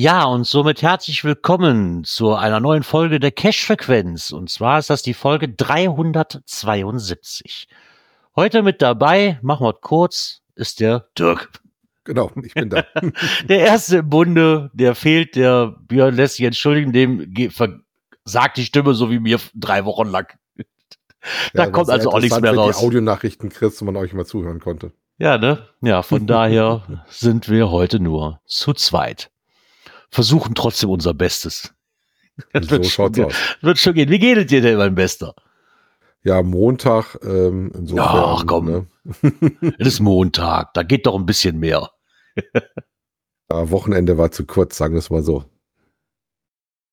Ja, und somit herzlich willkommen zu einer neuen Folge der Cash-Frequenz. Und zwar ist das die Folge 372. Heute mit dabei, machen wir kurz, ist der Dirk. Genau, ich bin da. der erste im Bunde, der fehlt, der Björn lässt sich entschuldigen, dem versagt die Stimme so wie mir drei Wochen lang. da ja, kommt also auch nichts mehr raus. Die Audionachrichten kriegst, wo man euch mal zuhören konnte. Ja, ne? Ja, von daher sind wir heute nur zu zweit versuchen trotzdem unser Bestes. Das so wird, schaut's schon, aus. wird schon gehen. Wie geht es dir denn, mein Bester? Ja, Montag, ähm, insofern. Ach komm. Ne? es ist Montag, da geht doch ein bisschen mehr. ja, Wochenende war zu kurz, sagen wir es mal so.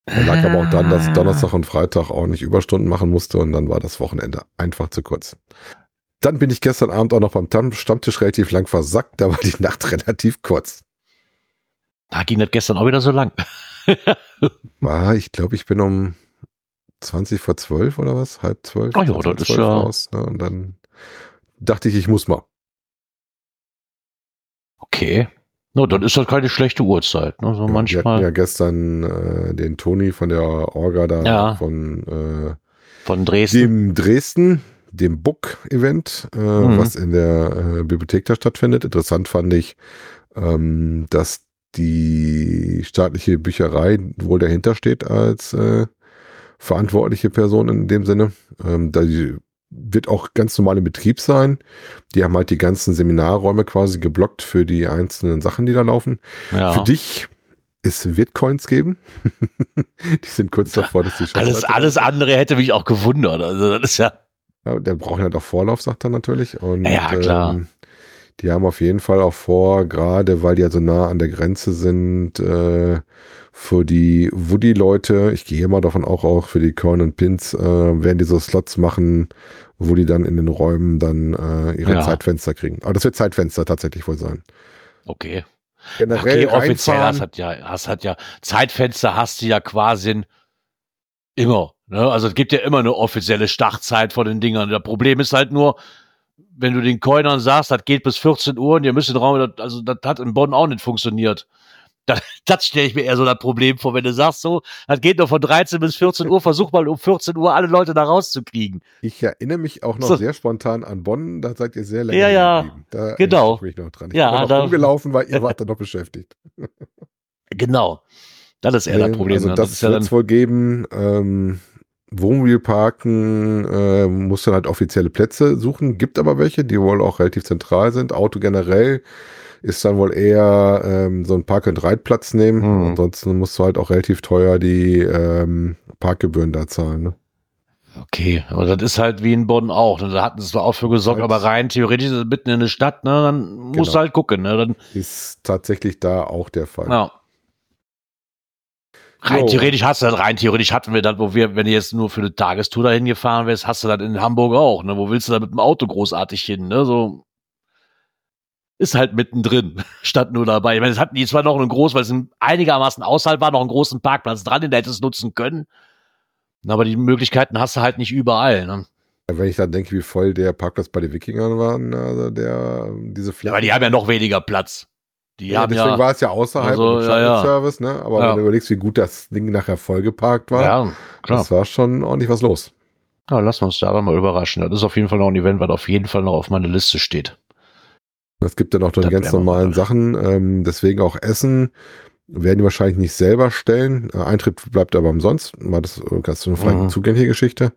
Da lag aber auch dann, dass Donnerstag und Freitag auch nicht Überstunden machen musste und dann war das Wochenende einfach zu kurz. Dann bin ich gestern Abend auch noch beim Stammtisch relativ lang versackt, da war die Nacht relativ kurz. Da ging das gestern auch wieder so lang. ah, ich glaube, ich bin um 20 vor 12 oder was? Halb zwölf? Oh ja, das ist ja. Raus, ne? Und dann dachte ich, ich muss mal. Okay. No, dann ist das keine schlechte Uhrzeit. Ne? So ja, manchmal. Wir hatten ja gestern äh, den Toni von der Orga da ja. von, äh, von Dresden. Dem Dresden, dem Book-Event, äh, mhm. was in der äh, Bibliothek da stattfindet. Interessant fand ich, ähm, dass die staatliche Bücherei wohl dahinter steht als äh, verantwortliche Person in dem Sinne. Ähm, da wird auch ganz normal im Betrieb sein. Die haben halt die ganzen Seminarräume quasi geblockt für die einzelnen Sachen, die da laufen. Ja. Für dich, es wird Coins geben. die sind kurz davor, dass die Alles, alles andere hätte mich auch gewundert. Also das ist ja. ja der braucht halt auch Vorlauf, sagt er natürlich. Und, ja, klar. Ähm, die haben auf jeden Fall auch vor, gerade weil die ja so nah an der Grenze sind, äh, für die Woody-Leute, ich gehe mal davon auch, auch für die Corn und Pins, äh, werden die so Slots machen, wo die dann in den Räumen dann äh, ihre ja. Zeitfenster kriegen. Aber das wird Zeitfenster tatsächlich wohl sein. Okay. Generell okay, offiziell hast hat ja, hast hat ja Zeitfenster hast du ja quasi immer. Ne? Also es gibt ja immer eine offizielle Startzeit von den Dingern. Das Problem ist halt nur, wenn du den Coinern sagst, das geht bis 14 Uhr und ihr müsst den Raum, also das hat in Bonn auch nicht funktioniert. Das, das stelle ich mir eher so das Problem vor, wenn du sagst so, das geht nur von 13 bis 14 Uhr, versuch mal um 14 Uhr alle Leute da rauszukriegen. Ich erinnere mich auch noch so. sehr spontan an Bonn, da seid ihr sehr lange Ja, ja, da genau. Ich mich noch dran. Ich ja, bin noch da, rumgelaufen, weil ihr wart da noch beschäftigt. Genau. Das ist eher das Problem. Also das, das wird es wohl geben. Ähm, Wohnmobilparken äh, muss dann halt offizielle Plätze suchen, gibt aber welche, die wohl auch relativ zentral sind. Auto generell ist dann wohl eher ähm, so ein Park- und Reitplatz nehmen. Hm. Ansonsten musst du halt auch relativ teuer die ähm, Parkgebühren da zahlen. Ne? Okay, aber das ist halt wie in Bonn auch. Ne? Da hatten sie zwar auch für gesorgt, halt aber rein theoretisch ist es mitten in der Stadt, ne? dann musst genau. du halt gucken. Ne? Dann ist tatsächlich da auch der Fall. Ja. Rein theoretisch hast du das, rein theoretisch hatten wir das, wo wir, wenn du jetzt nur für eine Tagestour dahin gefahren wärst, hast du das in Hamburg auch, ne? Wo willst du da mit dem Auto großartig hin, ne? So. Ist halt mittendrin, statt nur dabei. Ich meine, es hatten die zwar noch einen großen, weil es einigermaßen außerhalb war, noch einen großen Parkplatz dran, den du hättest nutzen können. Aber die Möglichkeiten hast du halt nicht überall, ne? Wenn ich dann denke, wie voll der Parkplatz bei den Wikingern war, also der, diese Fläche. Ja, aber die haben ja noch weniger Platz. Die ja, haben deswegen ja, war es ja außerhalb also, ja, ja. Service, ne? Aber wenn du überlegst, wie gut das Ding nachher vollgeparkt war, ja, klar. das war schon ordentlich was los. Ja, lassen wir uns da mal überraschen. Das ist auf jeden Fall noch ein Event, was auf jeden Fall noch auf meiner Liste steht. Es gibt ja noch die ganz normalen Sachen, ähm, deswegen auch Essen werden die wahrscheinlich nicht selber stellen. Äh, Eintritt bleibt aber umsonst, weil das, das ist eine frei mhm. zugängliche Geschichte.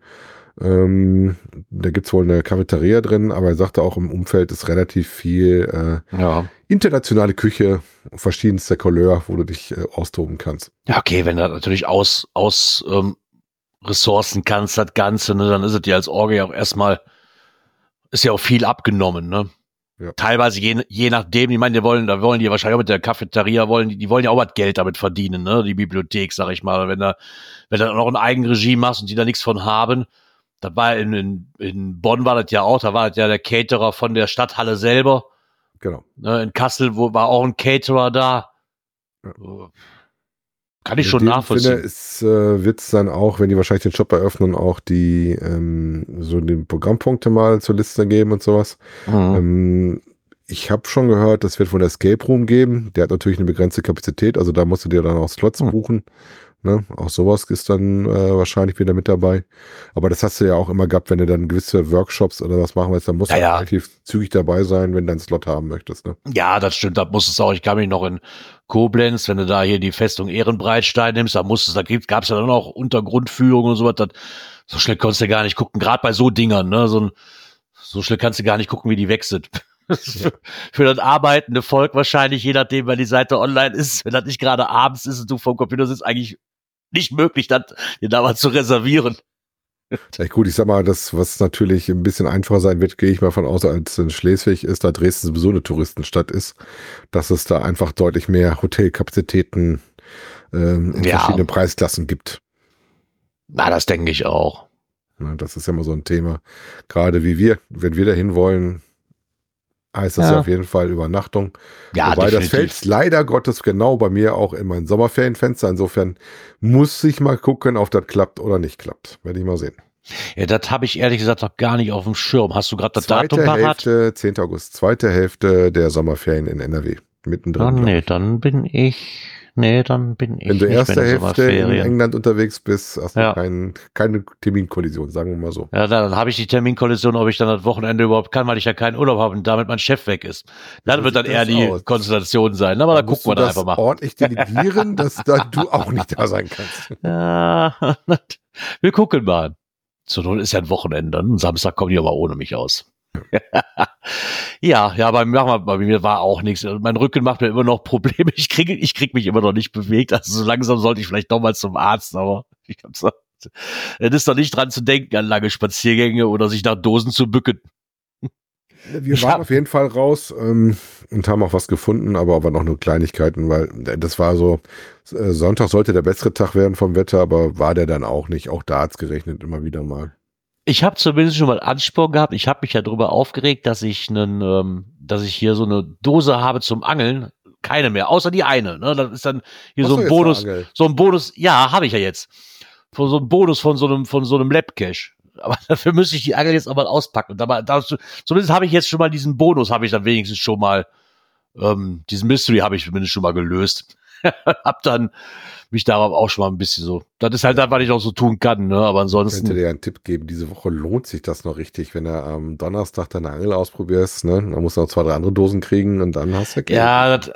Ähm, da gibt's wohl eine Cafeteria drin, aber er sagte auch im Umfeld ist relativ viel äh, ja. internationale Küche verschiedenster Couleur, wo du dich äh, austoben kannst. Ja, okay, wenn du natürlich aus, aus ähm, Ressourcen kannst, das Ganze, ne, dann ist es dir als Orge ja auch erstmal, ist ja auch viel abgenommen, ne? Ja. Teilweise je, je nachdem, ich meine, die wollen, da wollen die wahrscheinlich auch mit der Cafeteria wollen, die, die wollen ja auch was Geld damit verdienen, ne? Die Bibliothek, sag ich mal. Wenn da, wenn du noch ein Eigenregie machst und die da nichts von haben, da war in, in, in Bonn war das ja auch, da war das ja der Caterer von der Stadthalle selber. Genau. Ne? In Kassel wo, war auch ein Caterer da. Ja. Kann ich In schon nachvollziehen. Ist, äh, wird's dann auch, wenn die wahrscheinlich den Shop eröffnen, auch die ähm, so die Programmpunkte mal zur Liste geben und sowas. Mhm. Ähm, ich habe schon gehört, das wird von der Escape Room geben. Der hat natürlich eine begrenzte Kapazität, also da musst du dir dann auch Slots Hm. buchen. Ne? Auch sowas ist dann äh, wahrscheinlich wieder mit dabei. Aber das hast du ja auch immer gehabt, wenn du dann gewisse Workshops oder was machen willst, dann musst Ja, du ja. relativ zügig dabei sein, wenn du einen Slot haben möchtest. Ne? Ja, das stimmt, da muss es auch. Ich kann mich noch in Koblenz, wenn du da hier die Festung Ehrenbreitstein nimmst, da musstest, da gab es ja dann auch Untergrundführungen und sowas. Das, so schnell konntest du gar nicht gucken, gerade bei so Dingern, ne? So, ein, so schnell kannst du gar nicht gucken, wie die weg sind. Für das arbeitende Volk wahrscheinlich, je nachdem, weil die Seite online ist, wenn das nicht gerade abends ist und du vom Computer sitzt, eigentlich nicht möglich, das dir da mal zu reservieren. Ja, gut, ich sag mal, das, was natürlich ein bisschen einfacher sein wird, gehe ich mal von aus, als in Schleswig ist, da Dresden sowieso eine Touristenstadt ist, dass es da einfach deutlich mehr Hotelkapazitäten ähm, in Ja. verschiedenen Preisklassen gibt. Na, das denke ich auch. Das ist ja immer so ein Thema. Gerade wie wir, wenn wir dahin wollen, heißt das Ja. ja auf jeden Fall Übernachtung. Ja, Wobei das definitiv. fällt leider Gottes genau bei mir auch in mein Sommerferienfenster. Insofern muss ich mal gucken, ob das klappt oder nicht klappt. Werde ich mal sehen. Ja, das habe ich ehrlich gesagt noch gar nicht auf dem Schirm. Hast du gerade das Zweite Datum parat? Hälfte, 10. August, zweite Hälfte der Sommerferien in NRW. Mittendrin. Ah, nee, dann bin ich. Nee, dann bin ich. Wenn du nicht erste den Hälfte in. England unterwegs bist, hast du Ja. kein, keine Terminkollision, sagen wir mal so. Ja, dann habe ich die Terminkollision, ob ich dann das Wochenende überhaupt kann, weil ich ja keinen Urlaub habe und damit mein Chef weg ist. Dann So wird dann eher das die aus. Konstellation sein. Aber da musst gucken wir dann das einfach mal. ordentlich delegieren, dass da du auch nicht da sein kannst. Ja, wir gucken mal. Zur Not ist ja ein Wochenende. Ein Samstag kommen die aber ohne mich aus. ja, ja, bei mir, bei mir war auch nichts. Mein Rücken macht mir immer noch Probleme. Ich kriege, ich krieg mich immer noch nicht bewegt. Also so langsam sollte ich vielleicht doch mal zum Arzt, aber ich hab's noch. Es ist doch nicht dran zu denken an lange Spaziergänge oder sich nach Dosen zu bücken. Wir Ich waren auf jeden Fall raus ähm, und haben auch was gefunden, aber aber noch nur Kleinigkeiten, weil das war so, äh, Sonntag sollte der bessere Tag werden vom Wetter, aber war der dann auch nicht. Auch da hat's gerechnet immer wieder mal. Ich habe zumindest schon mal Ansporn gehabt. Ich habe mich ja darüber aufgeregt, dass ich einen, ähm, dass ich hier so eine Dose habe zum Angeln. Keine mehr, außer die eine. Ne? Das ist dann hier Hast so ein Bonus, so ein Bonus. Ja, habe ich ja jetzt. Von so einem Bonus von so einem von so einem Labcache. Aber dafür müsste ich die Angel jetzt auch mal auspacken. Und aber dazu, zumindest habe ich jetzt schon mal diesen Bonus, habe ich dann wenigstens schon mal ähm, diesen Mystery habe ich zumindest schon mal gelöst. hab dann mich darauf auch schon mal ein bisschen so. Das ist halt das, was ich noch so tun kann. Ne? Aber Ich könnte ansonsten. dir einen Tipp geben, diese Woche lohnt sich das noch richtig, wenn du am Donnerstag deine Angel ausprobierst, ne? Dann musst du noch zwei, drei andere Dosen kriegen und dann hast du. Ja, das,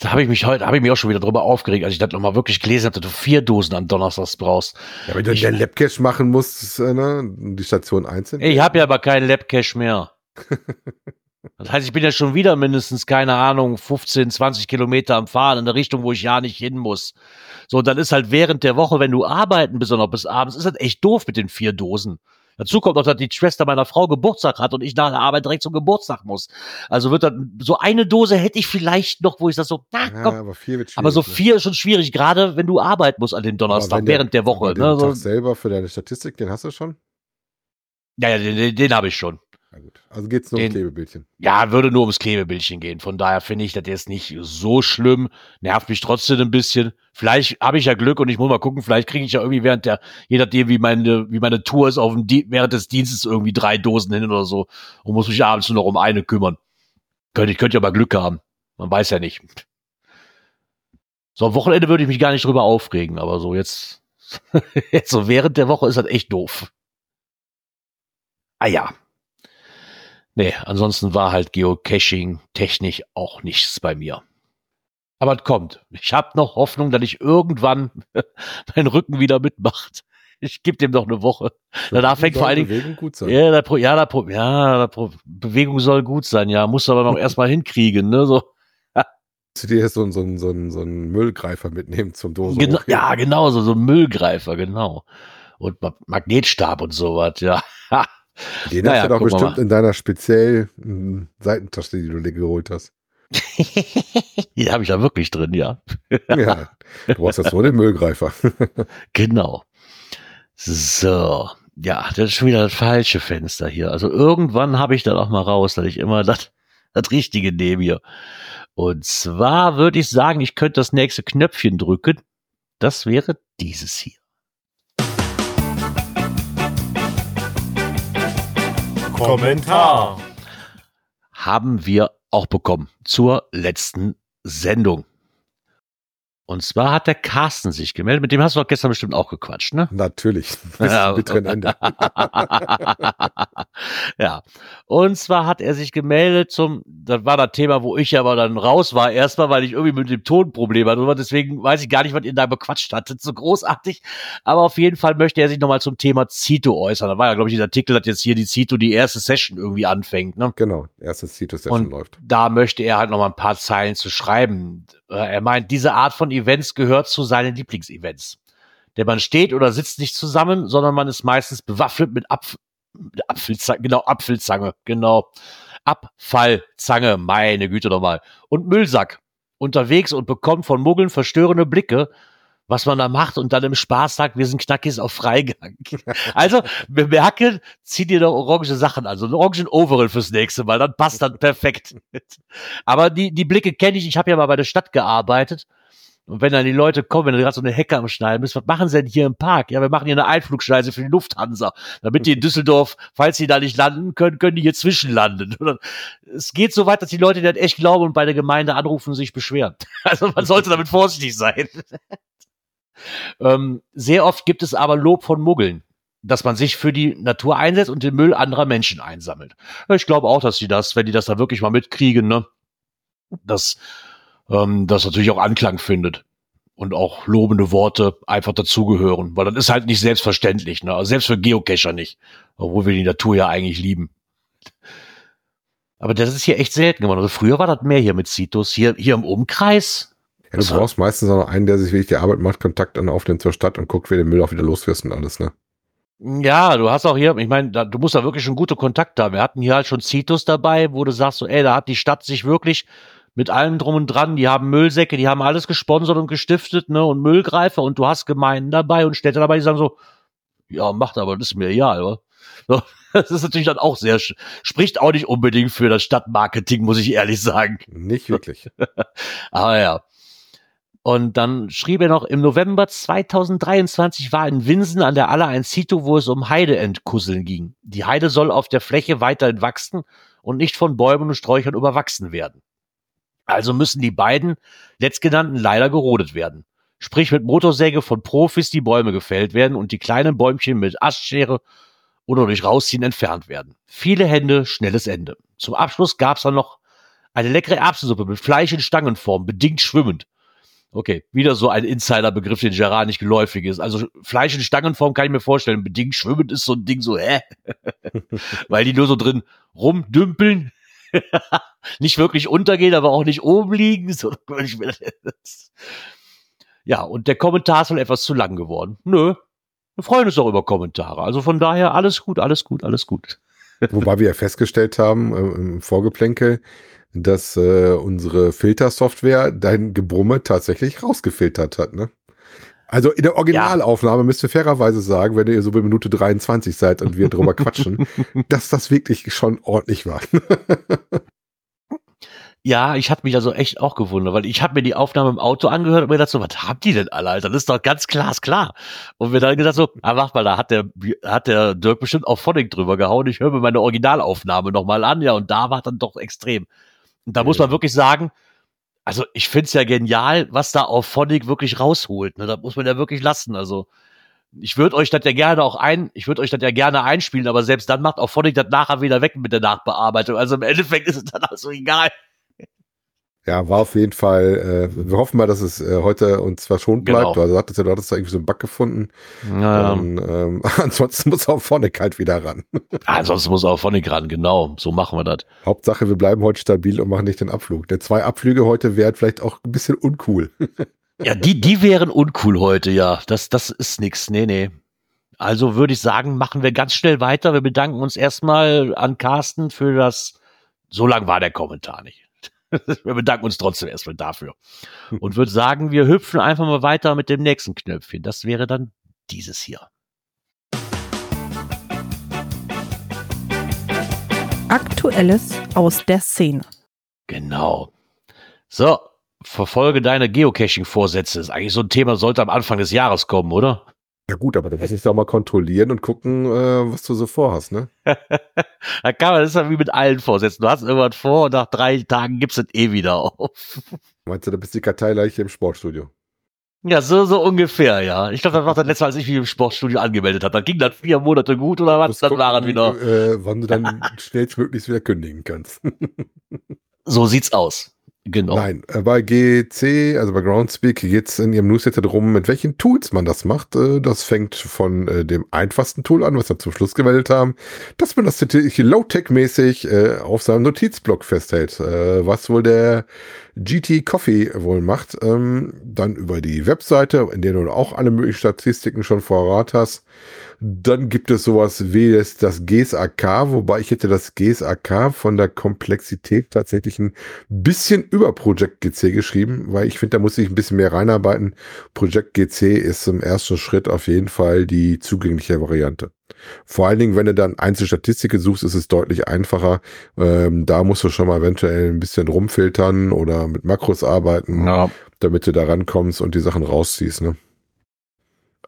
da habe ich mich heute, habe ich mich auch schon wieder drüber aufgeregt, als ich das nochmal wirklich gelesen habe, dass du vier Dosen an Donnerstags brauchst. Ja, wenn du Ich- den Labcache machen musst, äh, ne? Die Station einzeln. Ich habe ja aber keinen Labcache mehr. Das heißt, ich bin ja schon wieder mindestens, keine Ahnung, 15, 20 Kilometer am Fahren in der Richtung, wo ich ja nicht hin muss. So, und dann ist halt während der Woche, wenn du arbeiten bist und noch bis abends, ist das echt doof mit den vier Dosen. Dazu kommt noch, dass die Schwester meiner Frau Geburtstag hat und ich nach der Arbeit direkt zum Geburtstag muss. Also wird dann, so eine Dose hätte ich vielleicht noch, wo ich das so, na, ja, komm, aber vier wird schwierig. Aber so ne? vier ist schon schwierig, gerade wenn du arbeiten musst an dem Aber Donnerstag, der- während der Woche. aber den Ne? Tag So, selber für deine Statistik, den hast du schon? ja, ja, den, den, den habe ich schon. Na gut. Also geht's nur um Den- Klebebildchen. Ja, würde nur ums Klebebildchen gehen. Von daher finde ich das jetzt nicht so schlimm. Nervt mich trotzdem ein bisschen. Vielleicht habe ich ja Glück und ich muss mal gucken, vielleicht kriege ich ja irgendwie während der, je nachdem, wie meine, wie meine Tour ist, auf dem Di während des Dienstes irgendwie drei Dosen hin oder so und muss mich abends nur noch um eine kümmern. Könnte ich, könnte ja aber Glück haben. Man weiß ja nicht. So, am Wochenende würde ich mich gar nicht drüber aufregen, aber so jetzt, jetzt so während der Woche ist das echt doof. Ah ja. Nee, ansonsten war halt Geocaching technisch auch nichts bei mir. Aber es kommt. Ich habe noch Hoffnung, dass ich irgendwann meinen Rücken wieder mitmacht. Ich gebe dem noch eine Woche. Danach fängt vor allen Dingen, Bewegung gut sein. ja, da, ja, da, ja, da, Bewegung soll gut sein, ja, muss aber noch erstmal hinkriegen, ne, so. Zu dir so, ein- so, ein- so, ein- so einen Müllgreifer mitnehmen zum Dose. Genau, hochheben. ja, genau, so, so ein Müllgreifer, genau. Und Ma Magnetstab und sowas, ja. Den Naja, hast du doch bestimmt in deiner speziellen mm, Seitentasche, die du dir geholt hast. Die habe ich da wirklich drin, ja. Ja, du brauchst das so den Müllgreifer. Genau. So. Ja, das ist schon wieder das falsche Fenster hier. Also irgendwann habe ich dann auch mal raus, dass ich immer das, das Richtige nehme hier. Und zwar würde ich sagen, ich könnte das nächste Knöpfchen drücken. Das wäre dieses hier. Kommentar. haben wir auch bekommen zur letzten Sendung. Und zwar hat der Carsten sich gemeldet, mit dem hast du doch gestern bestimmt auch gequatscht, ne? Natürlich. Bis Ja. bitteren Ende. ja. Und zwar hat er sich gemeldet zum, das war das Thema, wo ich aber dann raus war, erstmal, weil ich irgendwie mit dem Tonproblem hatte. Deswegen weiß ich gar nicht, was ihr da bequatscht hattet, so großartig. Aber auf jeden Fall möchte er sich nochmal zum Thema Zito äußern. Da war ja, glaube ich, dieser Artikel, dass jetzt hier die Zito die erste Session irgendwie anfängt, ne? Genau, erstes Citus-Session Und läuft. da möchte er halt noch mal ein paar Zeilen zu schreiben. Er meint, diese Art von Events gehört zu seinen Lieblingsevents. Denn man steht oder sitzt nicht zusammen, sondern man ist meistens bewaffnet mit Apf mit Apfelzange, genau, Apfelzange, genau. Abfallzange, meine Güte nochmal. Und Müllsack. Unterwegs und bekommt von Muggeln verstörende Blicke, was man da macht und dann im Spaß sagt, wir sind Knackis auf Freigang. Also, bemerke, zieh dir doch orange Sachen an, so ein orangen Overall fürs nächste Mal, dann passt das perfekt. Aber die, die Blicke kenne ich, ich habe ja mal bei der Stadt gearbeitet. Und wenn dann die Leute kommen, wenn du gerade so eine Hecke am Schneiden bist, was machen sie denn hier im Park? Ja, wir machen hier eine Einflugschneise für die Lufthansa, damit die in Düsseldorf, falls sie da nicht landen können, können die hier zwischenlanden. Dann- Es geht so weit, dass die Leute das echt glauben und bei der Gemeinde anrufen und sich beschweren. Also man sollte damit vorsichtig sein. ähm, sehr oft gibt es aber Lob von Muggeln, dass man sich für die Natur einsetzt und den Müll anderer Menschen einsammelt. Ich glaube auch, dass sie das, wenn die das da wirklich mal mitkriegen, ne, dass ähm, das natürlich auch Anklang findet und auch lobende Worte einfach dazugehören, weil das ist halt nicht selbstverständlich, ne? Also selbst für Geocacher nicht, obwohl wir die Natur ja eigentlich lieben. Aber das ist hier echt selten geworden. Also früher war das mehr hier mit Citus. Hier, hier im Umkreis. Ja, du brauchst meistens auch noch einen, der sich wirklich die Arbeit macht, Kontakt dann aufnimmt zur Stadt und guckt, wer den Müll auch wieder loswirst und alles, ne? Ja, du hast auch hier, ich meine, da, du musst da wirklich schon gute Kontakte haben. Wir hatten hier halt schon Citus dabei, wo du sagst so, ey, da hat die Stadt sich wirklich mit allem drum und dran, die haben Müllsäcke, die haben alles gesponsert und gestiftet, ne, und Müllgreifer und du hast Gemeinden dabei und Städte dabei, die sagen so, ja, macht aber, das ist mir egal, oder? So, das ist natürlich dann auch sehr, spricht auch nicht unbedingt für das Stadtmarketing, muss ich ehrlich sagen. Nicht wirklich. Aber ja. Und dann schrieb er noch, im November 2023 war in Winsen an der Aller ein Sito, wo es um Heideentkusseln ging. Die Heide soll auf der Fläche weiterhin wachsen und nicht von Bäumen und Sträuchern überwachsen werden. Also müssen die beiden letztgenannten leider gerodet werden. Sprich mit Motorsäge von Profis die Bäume gefällt werden und die kleinen Bäumchen mit Astschere oder durch Rausziehen entfernt werden. Viele Hände, schnelles Ende. Zum Abschluss gab's dann noch eine leckere Erbsensuppe mit Fleisch in Stangenform, bedingt schwimmend. Okay, wieder so ein Insider-Begriff, den Gerard nicht geläufig ist. Also Fleisch in Stangenform kann ich mir vorstellen. Bedingt schwimmend ist so ein Ding so, hä? Weil die nur so drin rumdümpeln. nicht wirklich untergehen, aber auch nicht oben liegen. So, ja, und der Kommentar ist wohl etwas zu lang geworden. Nö. Wir freuen uns auch über Kommentare. Also von daher alles gut, alles gut, alles gut. Wobei wir ja festgestellt haben äh, im Vorgeplänkel, dass äh, unsere Filtersoftware dein Gebrumme tatsächlich rausgefiltert hat, ne? Also in der Originalaufnahme müsst ihr fairerweise sagen, wenn ihr so bei Minute 23 seid und wir drüber quatschen, dass das wirklich schon ordentlich war. Ja, ich hatte mich also echt auch gewundert, weil ich habe mir die Aufnahme im Auto angehört und mir gedacht so, was haben die denn alle, Alter? Das ist doch ganz glasklar. Und mir dann gedacht so, ah, mach mal, da hat der, hat der Dirk bestimmt auch Phonic drüber gehauen. Ich höre mir meine Originalaufnahme nochmal an, ja, und da war dann doch extrem. Und da muss man wirklich sagen, also ich find's ja genial, was da auf Phonic wirklich rausholt. Ne? Das muss man ja wirklich lassen. Also ich würde euch das ja gerne auch ein, ich würde euch das ja gerne einspielen, aber selbst dann macht auch Phonic das nachher wieder weg mit der Nachbearbeitung. Also im Endeffekt ist es dann also egal. Ja, war auf jeden Fall, äh, wir hoffen mal, dass es äh, heute uns verschont bleibt, Genau. weil du sagtest ja, du hattest da irgendwie so einen Bug gefunden. Ja, Und, ähm, ansonsten muss auch vorne kalt wieder ran. ansonsten muss auch Phonic ran, genau. So machen wir das. Hauptsache, wir bleiben heute stabil und machen nicht den Abflug. Der zwei Abflüge heute wären vielleicht auch ein bisschen uncool. Ja, die, die wären uncool heute, ja. Das, das ist nix. Nee, nee. Also würde ich sagen, machen wir ganz schnell weiter. Wir bedanken uns erstmal an Carsten für das. So lang war der Kommentar nicht. wir bedanken uns trotzdem erstmal dafür. Und würde sagen, wir hüpfen einfach mal weiter mit dem nächsten Knöpfchen. Das wäre dann dieses hier. Aktuelles aus der Szene. Genau. So, verfolge deine Geocaching-Vorsätze. Ist eigentlich so ein Thema, sollte am Anfang des Jahres kommen, oder? Ja gut, aber dann muss ich doch mal kontrollieren und gucken, äh, was du so vorhast, ne? da kann man, das ist ja wie mit allen Vorsätzen. Du hast irgendwas vor und nach drei Tagen gibst du es eh wieder auf. Meinst du, da bist die Karteileiche im Sportstudio? Ja, so, so ungefähr, ja. Ich glaube, das war das letzte Mal, als ich mich im Sportstudio angemeldet habe. Dann ging das vier Monate gut oder was? Dann waren wieder. Äh, wann du dann schnellstmöglichst wieder kündigen kannst. So sieht's aus. Genau. Nein, äh, bei GC, also bei Groundspeak, geht es in ihrem Newsletter darum, mit welchen Tools man das macht. Äh, Das fängt von äh, dem einfachsten Tool an, was wir zum Schluss gewählt haben, dass man das Low-Tech-mäßig auf seinem Notizblock festhält, was wohl der GT Coffee wohl macht. Ähm, Dann über die Webseite, in der du auch alle möglichen Statistiken schon vorrat hast. Dann gibt es sowas wie das, das GSAK, wobei ich hätte das GSAK von der Komplexität tatsächlich ein bisschen über Project GC geschrieben, weil ich finde, da muss ich ein bisschen mehr reinarbeiten. Project GC ist im ersten Schritt auf jeden Fall die zugängliche Variante. Vor allen Dingen, wenn du dann Einzelstatistiken suchst, ist es deutlich einfacher. Ähm, da musst du schon mal eventuell ein bisschen rumfiltern oder mit Makros arbeiten, Ja. damit du da rankommst und die Sachen rausziehst. Ne?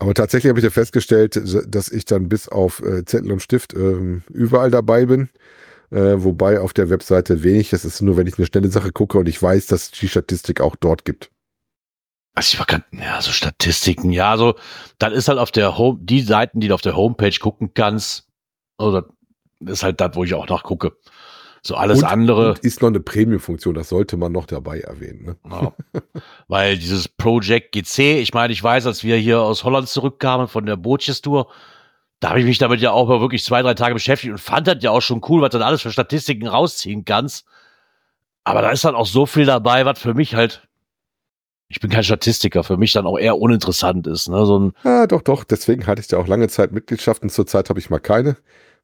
Aber tatsächlich habe ich ja festgestellt, dass ich dann bis auf äh, Zettel und Stift ähm, überall dabei bin. Äh, wobei auf der Webseite wenig, das ist nur, wenn ich eine schnelle Sache gucke und ich weiß, dass die Statistik auch dort gibt. Also ich war grad, ja, so Statistiken, ja, so, dann ist halt auf der Home, die Seiten, die du auf der Homepage gucken kannst, oder ist halt das, wo ich auch nachgucke. So alles und, andere. Und ist noch eine Premium-Funktion, das sollte man noch dabei erwähnen. Ne? Ja. Weil dieses Project GC, ich meine, ich weiß, als wir hier aus Holland zurückkamen von der Bootjes-Tour, da habe ich mich damit ja auch mal wirklich zwei, drei Tage beschäftigt und fand das ja auch schon cool, was du dann alles für Statistiken rausziehen kannst. Aber da ist dann auch so viel dabei, was für mich halt, ich bin kein Statistiker, für mich dann auch eher uninteressant ist. Ne? So ein, Ja, doch, doch. Deswegen hatte ich da auch lange Zeit Mitgliedschaften. Zurzeit habe ich mal keine.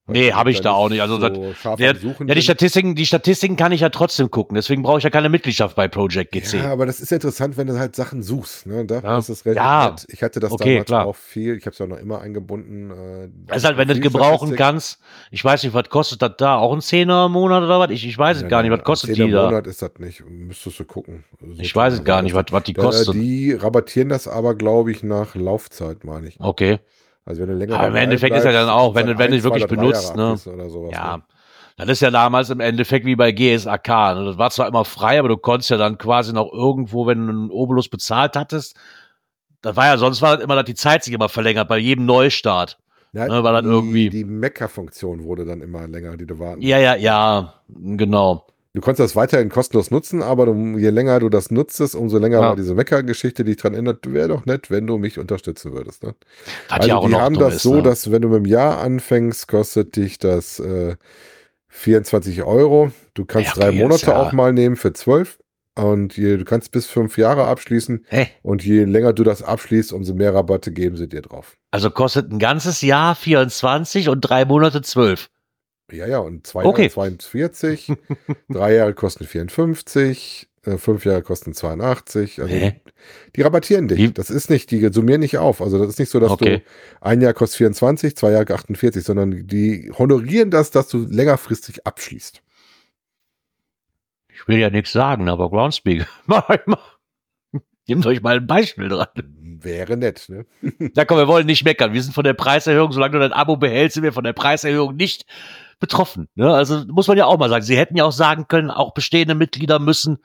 Nee, hab ich da auch nicht. Also so scharf der, ja, die. Statistiken, die Statistiken kann ich ja trotzdem gucken. Deswegen brauche ich ja keine Mitgliedschaft bei Project GC. Ja, aber das ist interessant, wenn du halt Sachen suchst. Ne? Da Ja. ist es relativ Ja. nett. Ich hatte das Okay, damals klar. auch viel. Ich habe es ja noch immer eingebunden. Äh, Das ist halt, wenn du es gebrauchen kannst. Ich weiß nicht, was kostet das da? Auch ein Zehner im Monat oder was? Ich, ich weiß es Ja, gar nicht. Was kostet ein die Zehner da? Monat ist das nicht. Müsstest du gucken. Ich weiß es gar nicht, was, was die Da, kostet. die rabattieren das aber, glaube ich, nach Laufzeit, meine ich. Okay. Also wenn du länger Aber im Endeffekt ist ja bleibst, dann auch, wenn dann du- wenn du es wirklich benutzt, ne? sowas, Ja. ne? Das ist ja damals im Endeffekt wie bei GSAK. Ne? Das war zwar immer frei, aber du konntest ja dann quasi noch irgendwo, wenn du einen Obolus bezahlt hattest, das war ja, sonst war das immer, dass die Zeit sich immer verlängert bei jedem Neustart. Ja, Ne, weil dann die, irgendwie- Die Mecker-Funktion wurde dann immer länger, die du warten. Ja, ja, ja, genau. Du konntest das weiterhin kostenlos nutzen, aber du, je länger du das nutztest, umso länger Ja. war diese Mecker-Geschichte, die dich dran erinnert, wäre doch nett, wenn du mich unterstützen würdest. Ne? Was also ja auch die haben das ist, so, ne? dass wenn du mit dem Jahr anfängst, kostet dich das äh, 24 Euro. Du kannst Ja, okay, drei jetzt Monate ja. auch mal nehmen für 12. Und je, du kannst bis fünf Jahre abschließen. Hä? Und je länger du das abschließt, umso mehr Rabatte geben sie dir drauf. Also kostet ein ganzes Jahr 24 und drei Monate 12. Ja, ja, und zwei Okay. Jahre 42, drei Jahre kosten 54, äh, fünf Jahre kosten 82. Also Hä? die rabattieren dich. Wie? Das ist nicht, die summieren nicht auf. Also das ist nicht so, dass Okay. du ein Jahr kostet 24, zwei Jahre 48, sondern die honorieren das, dass du längerfristig abschließt. Ich will ja nichts sagen, aber Groundspeak. Mach ich mal. Nehmt euch mal ein Beispiel dran. Wäre nett, ne? Na komm, wir wollen nicht meckern. Wir sind von der Preiserhöhung, solange du dein Abo behältst, sind wir von der Preiserhöhung nicht betroffen. Ne? Also muss man ja auch mal sagen. Sie hätten ja auch sagen können, auch bestehende Mitglieder müssen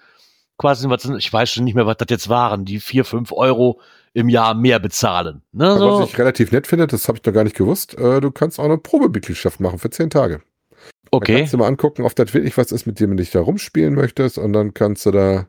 quasi, was ich weiß schon nicht mehr, was das jetzt waren, die vier, fünf Euro im Jahr mehr bezahlen. Ne? So. Was ich relativ nett finde, das habe ich noch gar nicht gewusst, äh, du kannst auch eine Probemitgliedschaft machen für zehn Tage. Okay. kannst du mal angucken, ob das wirklich was ist, mit dem du dich da rumspielen möchtest und dann kannst du da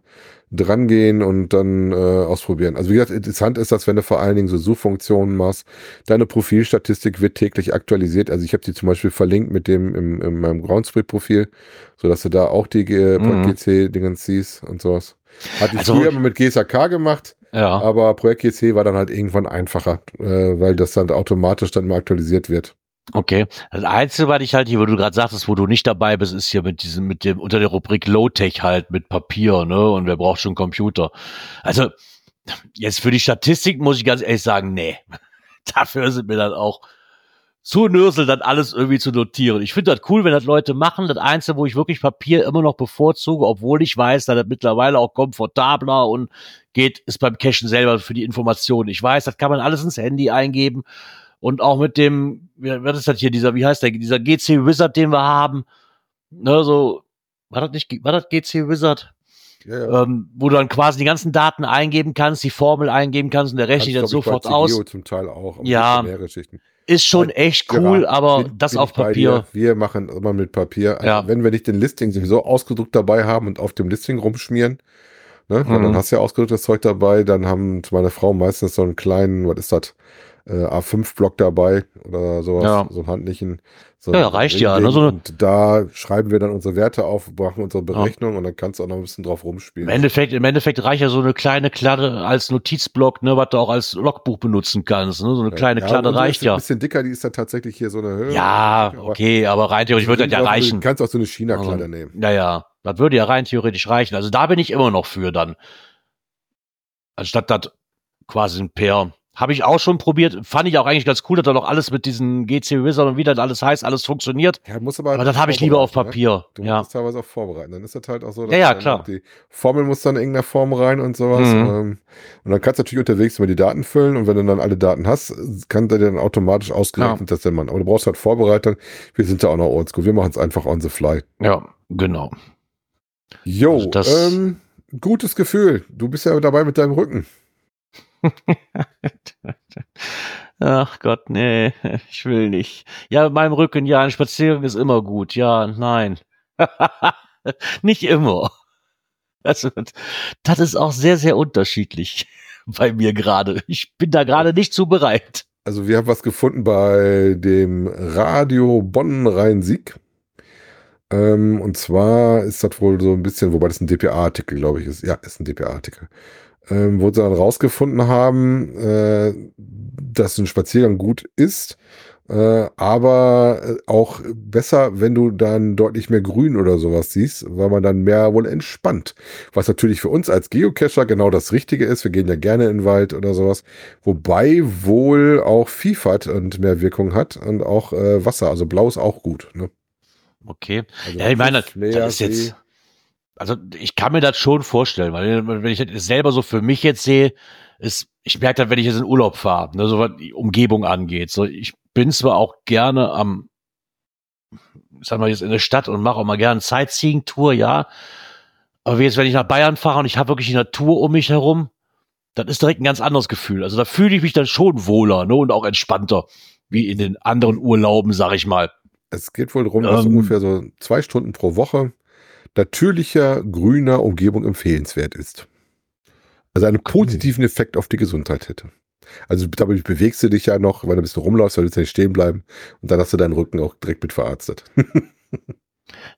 dran gehen und dann äh, ausprobieren. Also wie gesagt, interessant ist das, wenn du vor allen Dingen so Suchfunktionen machst. Deine Profilstatistik wird täglich aktualisiert. Also ich habe die zum Beispiel verlinkt mit dem im, in meinem Groundspeak-Profil, sodass du da auch die äh, Mhm. GC-Dingens siehst und sowas. Hatte ich Also- früher immer mit GSAK gemacht. Ja. Aber Projekt GC war dann halt irgendwann einfacher, äh, weil das dann automatisch dann mal aktualisiert wird. Okay. Das Einzige, was ich halt hier, wo du gerade sagtest, wo du nicht dabei bist, ist hier mit diesem, mit dem, unter der Rubrik Low-Tech halt, mit Papier, ne? Und wer braucht schon Computer? Also, jetzt für die Statistik muss ich ganz ehrlich sagen, nee. Dafür sind mir dann auch zu Nürsel, dann alles irgendwie zu notieren. Ich finde das cool, wenn das Leute machen. Das Einzige, wo ich wirklich Papier immer noch bevorzuge, obwohl ich weiß, dass das mittlerweile auch komfortabler und geht, ist beim Cachen selber für die Informationen. Ich weiß, das kann man alles ins Handy eingeben. Und auch mit dem, wie, was ist das hier, dieser, wie heißt der, dieser GC Wizard, den wir haben, ne, so, war das nicht, war das GC Wizard? Ja, ja. Ähm, wo du dann quasi die ganzen Daten eingeben kannst, die Formel eingeben kannst und der rechnet ich, sofort aus. Zum Teil auch. Ja. Ist schon echt cool, Ja, aber bin- das bin auf Papier. Wir machen immer mit Papier. Also Ja. Wenn wir nicht den Listing sowieso ausgedruckt dabei haben und auf dem Listing rumschmieren, ne, Mhm. dann hast du ja ausgedrucktes Zeug dabei, dann haben meine Frau meistens so einen kleinen, was ist das, äh, A5-Block dabei oder sowas, Ja. so einen handlichen. So Ja, ja, reicht ja, ne, so eine- und da schreiben wir dann unsere Werte auf, machen unsere Berechnung und dann kannst du auch noch ein bisschen drauf rumspielen. Im Endeffekt, im Endeffekt reicht ja so eine kleine Kladde als Notizblock, ne, was du auch als Logbuch benutzen kannst. Ne? So eine kleine ja, Kladde reicht ist ja. Ein bisschen dicker, die ist dann tatsächlich hier so eine Höhe. Ja, okay, aber rein theoretisch würde das ja Du reichen. kannst auch so eine China-Kladde Also, nehmen. Ja, ja, das würde ja rein theoretisch reichen. Also da bin ich immer noch für dann. Anstatt das quasi ein Pair. Habe ich auch schon probiert. Fand ich auch eigentlich ganz cool, dass da noch alles mit diesen GC Wizard und wie das alles heißt, alles funktioniert. Ja, muss aber, Aber das habe ich lieber auf ne? Papier. Du Ja. musst teilweise auch vorbereiten. Dann ist das halt auch so, Ja, ja, dann klar. Die Formel muss dann in irgendeiner Form rein und sowas. Mhm. Ähm, und dann kannst du natürlich unterwegs immer die Daten füllen und wenn du dann alle Daten hast, kann der dann automatisch ausgerechnet, dass der Mann. Aber du brauchst halt Vorbereitung. Wir sind da auch noch oldschool. Wir machen es einfach on the fly. Ja, genau. Jo, Also das- ähm, gutes Gefühl. Du bist ja dabei mit deinem Rücken. Ach Gott, nee, ich will nicht. Ja, mit meinem Rücken, ja, ein Spaziergang ist immer gut. Ja, nein. nicht immer. Also, das ist auch sehr, sehr unterschiedlich bei mir gerade. Ich bin da gerade nicht zu bereit. Also wir haben was gefunden bei dem Radio Bonn-Rhein-Sieg. Ähm, und zwar ist das wohl so ein bisschen, wobei das ein DPA-Artikel, glaube ich, ist. Ja, ist ein DPA-Artikel. Ähm, wo sie dann rausgefunden haben, äh, dass ein Spaziergang gut ist, äh, aber äh, auch besser, wenn du dann deutlich mehr Grün oder sowas siehst, weil man dann mehr wohl entspannt. Was natürlich für uns als Geocacher genau das Richtige ist. Wir gehen ja gerne in den Wald oder sowas. Wobei wohl auch Vielfalt und mehr Wirkung hat und auch äh, Wasser. Also blau ist auch gut. Ne? Okay. Also Ja, ich meine, das, ist jetzt, also ich kann mir das schon vorstellen, weil wenn ich das selber so für mich jetzt sehe, ist, ich merke das, wenn ich jetzt in Urlaub fahre, ne, so was die Umgebung angeht. So, ich bin zwar auch gerne am, sagen wir jetzt in der Stadt und mache auch mal gerne Sightseeing-Tour, ja. Aber wie jetzt, wenn ich nach Bayern fahre und ich habe wirklich die Natur um mich herum, das ist direkt ein ganz anderes Gefühl. Also da fühle ich mich dann schon wohler, ne, und auch entspannter, wie in den anderen Urlauben, sag ich mal. Es geht wohl darum, dass Ähm. ungefähr so zwei Stunden pro Woche natürlicher, grüner Umgebung empfehlenswert ist. Also einen positiven Effekt auf die Gesundheit hätte. Also damit bewegst du dich ja noch, weil du ein bisschen rumläufst, weil du nicht stehen bleiben und dann hast du deinen Rücken auch direkt mit verarztet.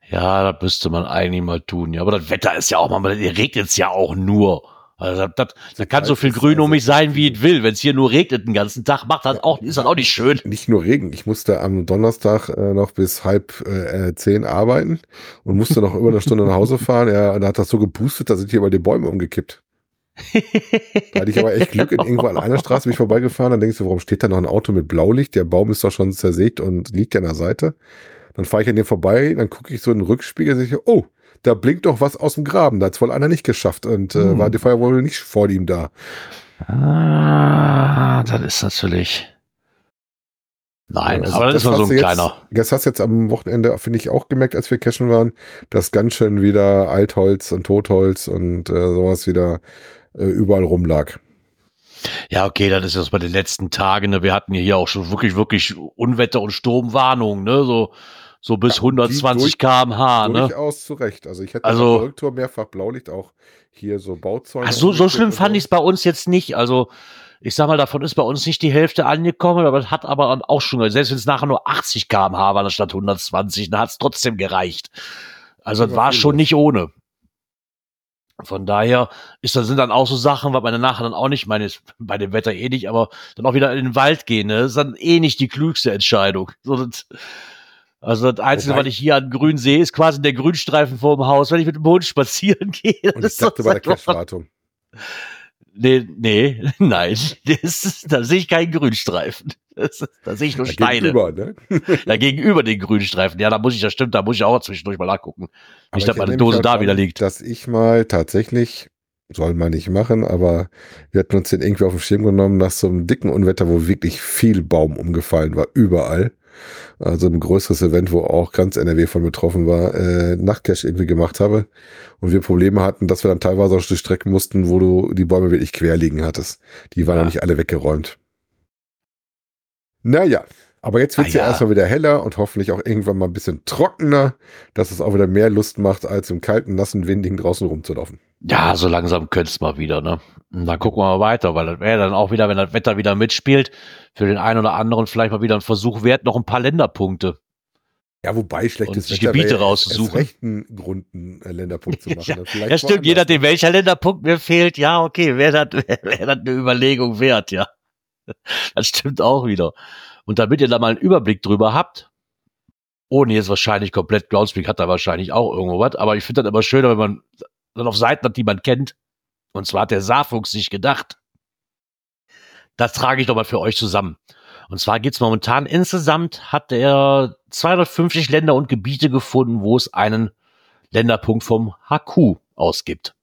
Ja, das müsste man eigentlich mal tun. Ja, aber das Wetter ist ja auch mal, regnet es ja auch nur. Also das, da kann so viel Grün um also- mich sein, wie es will. Wenn es hier nur regnet den ganzen Tag, macht das auch, ist das auch nicht schön. Nicht nur Regen. Ich musste am Donnerstag äh, noch bis halb äh, zehn arbeiten und musste noch über eine Stunde nach Hause fahren. Ja, und da hat das so gepustet, da sind hier mal die Bäume umgekippt. Da hatte ich aber echt Glück, in irgendwo an einer Straße bin ich vorbeigefahren, dann denkst du, warum steht da noch ein Auto mit Blaulicht? Der Baum ist doch schon zersägt und liegt ja an der Seite. Dann fahre ich an dem vorbei, dann gucke ich so in den Rückspiegel, sehe ich, oh, da blinkt doch was aus dem Graben. Da hat es wohl einer nicht geschafft und äh, Hm. war die wohl nicht vor ihm da. Ah, das ist natürlich. Nein, Also aber das, ist nur so ein jetzt, kleiner. Das hast du jetzt am Wochenende, finde ich, auch gemerkt, als wir cashen waren, dass ganz schön wieder Altholz und Totholz und äh, sowas wieder äh, überall rumlag. Ja, okay, das ist jetzt bei den letzten Tagen. Ne? Wir hatten ja hier auch schon wirklich, wirklich Unwetter- und Sturmwarnungen, ne? So, so bis Ja, die 120 durch- kmh, ne? Durchaus zu Recht. Also ich hätte Also- Rücktour mehrfach Blaulicht, auch hier so Bauzäune. Also so, so schlimm fand ich es bei uns jetzt nicht. Also ich sag mal, davon ist bei uns nicht die Hälfte angekommen, aber es hat aber auch schon, selbst wenn es nachher nur 80 km/h waren statt 120, dann hat es trotzdem gereicht. Also es Ja, war schon nicht ohne. Von daher ist das sind dann auch so Sachen, weil man nachher dann auch nicht, meine, bei dem Wetter eh nicht, aber dann auch wieder in den Wald gehen, ne? Das ist dann eh nicht die klügste Entscheidung. So, das, also das Einzige, Wobei- was ich hier an Grün sehe, ist quasi der Grünstreifen vor dem Haus, wenn ich mit dem Hund spazieren gehe. Und Das ich dachte bei der Cash-Wartung. Nee, nee, nein. Das ist, da sehe ich keinen Grünstreifen. Ist- da sehe ich nur Da Steine. gegenüber, ne? Da gegenüber den Grünstreifen. Ja, da muss ich, das stimmt, da muss ich auch zwischendurch mal nachgucken. Aber Nicht, dass ich meine Dose da wieder liegt. Dass ich mal tatsächlich, soll man nicht machen, aber wir hatten uns den irgendwie auf den Schirm genommen nach so einem dicken Unwetter, wo wirklich viel Baum umgefallen war, überall. Also ein größeres Event, wo auch ganz NRW von betroffen war, äh, Nachtcash irgendwie gemacht habe. Und wir Probleme hatten, dass wir dann teilweise auch durch Strecken mussten, wo du die Bäume wirklich quer liegen hattest. Die waren Ja. nicht alle weggeräumt. Naja, aber jetzt wird es Ah, ja ja. erstmal wieder heller und hoffentlich auch irgendwann mal ein bisschen trockener, dass es auch wieder mehr Lust macht, als im kalten, nassen, windigen draußen rumzulaufen. Ja, so langsam könnte es mal wieder, ne? Und dann gucken wir mal weiter, weil das wäre dann auch wieder, wenn das Wetter wieder mitspielt, für den einen oder anderen vielleicht mal wieder ein Versuch wert, noch ein paar Länderpunkte. Ja, wobei schlechtes Wetter Gebiete ja rauszusuchen. erst recht ein Grund, einen äh, Länderpunkt zu machen. Ja, vielleicht Ja, stimmt, je nachdem, welcher Länderpunkt mir fehlt, ja, okay, wäre das wär das eine Überlegung wert, ja. Das stimmt auch wieder. Und damit ihr da mal einen Überblick drüber habt, ohne jetzt wahrscheinlich komplett Groundspeak hat da wahrscheinlich auch irgendwo was, aber ich finde das immer schöner, wenn man dann auf Seiten hat, die man kennt. Und zwar hat der Saarfuchs sich gedacht, das trage ich doch mal für euch zusammen. Und zwar geht's momentan insgesamt, hat er 250 Länder und Gebiete gefunden, wo es einen Länderpunkt vom HQ ausgibt.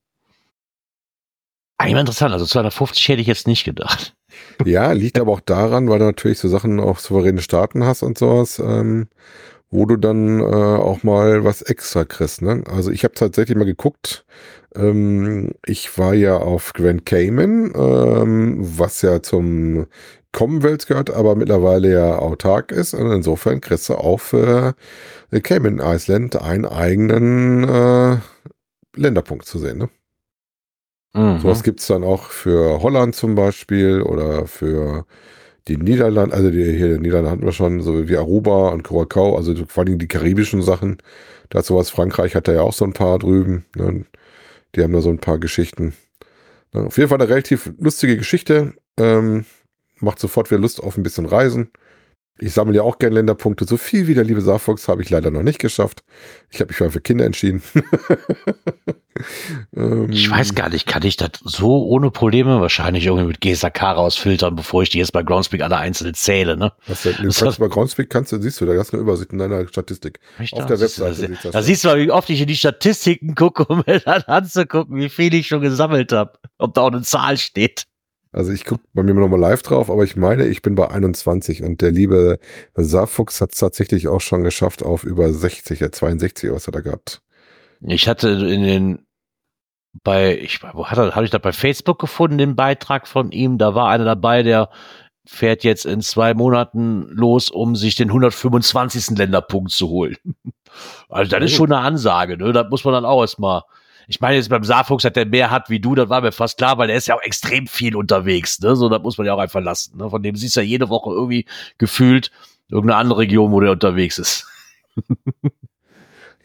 Eigentlich interessant, also 250 hätte ich jetzt nicht gedacht. Ja, liegt aber auch daran, weil du natürlich so Sachen auch souveräne Staaten hast und sowas, ähm, wo du dann äh, auch mal was extra kriegst. Ne? Also ich habe tatsächlich mal geguckt, ähm, ich war ja auf Grand Cayman, ähm, was ja zum Commonwealth gehört, aber mittlerweile ja autark ist. Und insofern kriegst du auch für Cayman Island einen eigenen äh, Länderpunkt zu sehen. Ne? Mhm. Sowas gibt's dann auch für Holland zum Beispiel oder für die Niederlande, also die, hier in Niederlande hatten wir schon, so wie Aruba und Curacao, also vor allem die karibischen Sachen. Dazu was Frankreich hat da ja auch so ein paar drüben. Ne? Die haben da so ein paar Geschichten. Ne? Auf jeden Fall eine relativ lustige Geschichte. Ähm, macht sofort wieder Lust auf ein bisschen Reisen. Ich sammle ja auch gerne Länderpunkte. So viel wie der liebe Saarfuchs habe ich leider noch nicht geschafft. Ich habe mich mal für Kinder entschieden. ähm, Ich weiß gar nicht, kann ich das so ohne Probleme wahrscheinlich irgendwie mit GSAK rausfiltern, bevor ich die jetzt bei Groundspeak alle einzeln zähle, ne? Was denn? Du Das hat- bei Groundspeak kannst du, siehst du, da hast du eine Übersicht in deiner Statistik. Auf da? der Siehst du, Webseite Da, sieht das da siehst du mal, wie oft ich in die Statistiken gucke, um mir dann anzugucken, wie viel ich schon gesammelt habe. Ob da auch eine Zahl steht. Also ich gucke bei mir nochmal live drauf, aber ich meine, ich bin bei 21 und der liebe Saarfuchs hat es tatsächlich auch schon geschafft auf über 60, ja 62, was hat er gehabt. Ich hatte in den bei, ich, wo hat er, hatte ich da bei Facebook gefunden, den Beitrag von ihm. Da war einer dabei, der fährt jetzt in zwei Monaten los, um sich den 125. Länderpunkt zu holen. Also das ist schon eine Ansage, ne? Das muss man dann auch erstmal. Ich meine, jetzt beim Saarfuchs, dass der mehr hat wie du, das war mir fast klar, weil der ist ja auch extrem viel unterwegs, ne? So, das muss man ja auch einfach lassen. Ne? Von dem siehst du ja jede Woche irgendwie gefühlt irgendeine andere Region, wo der unterwegs ist.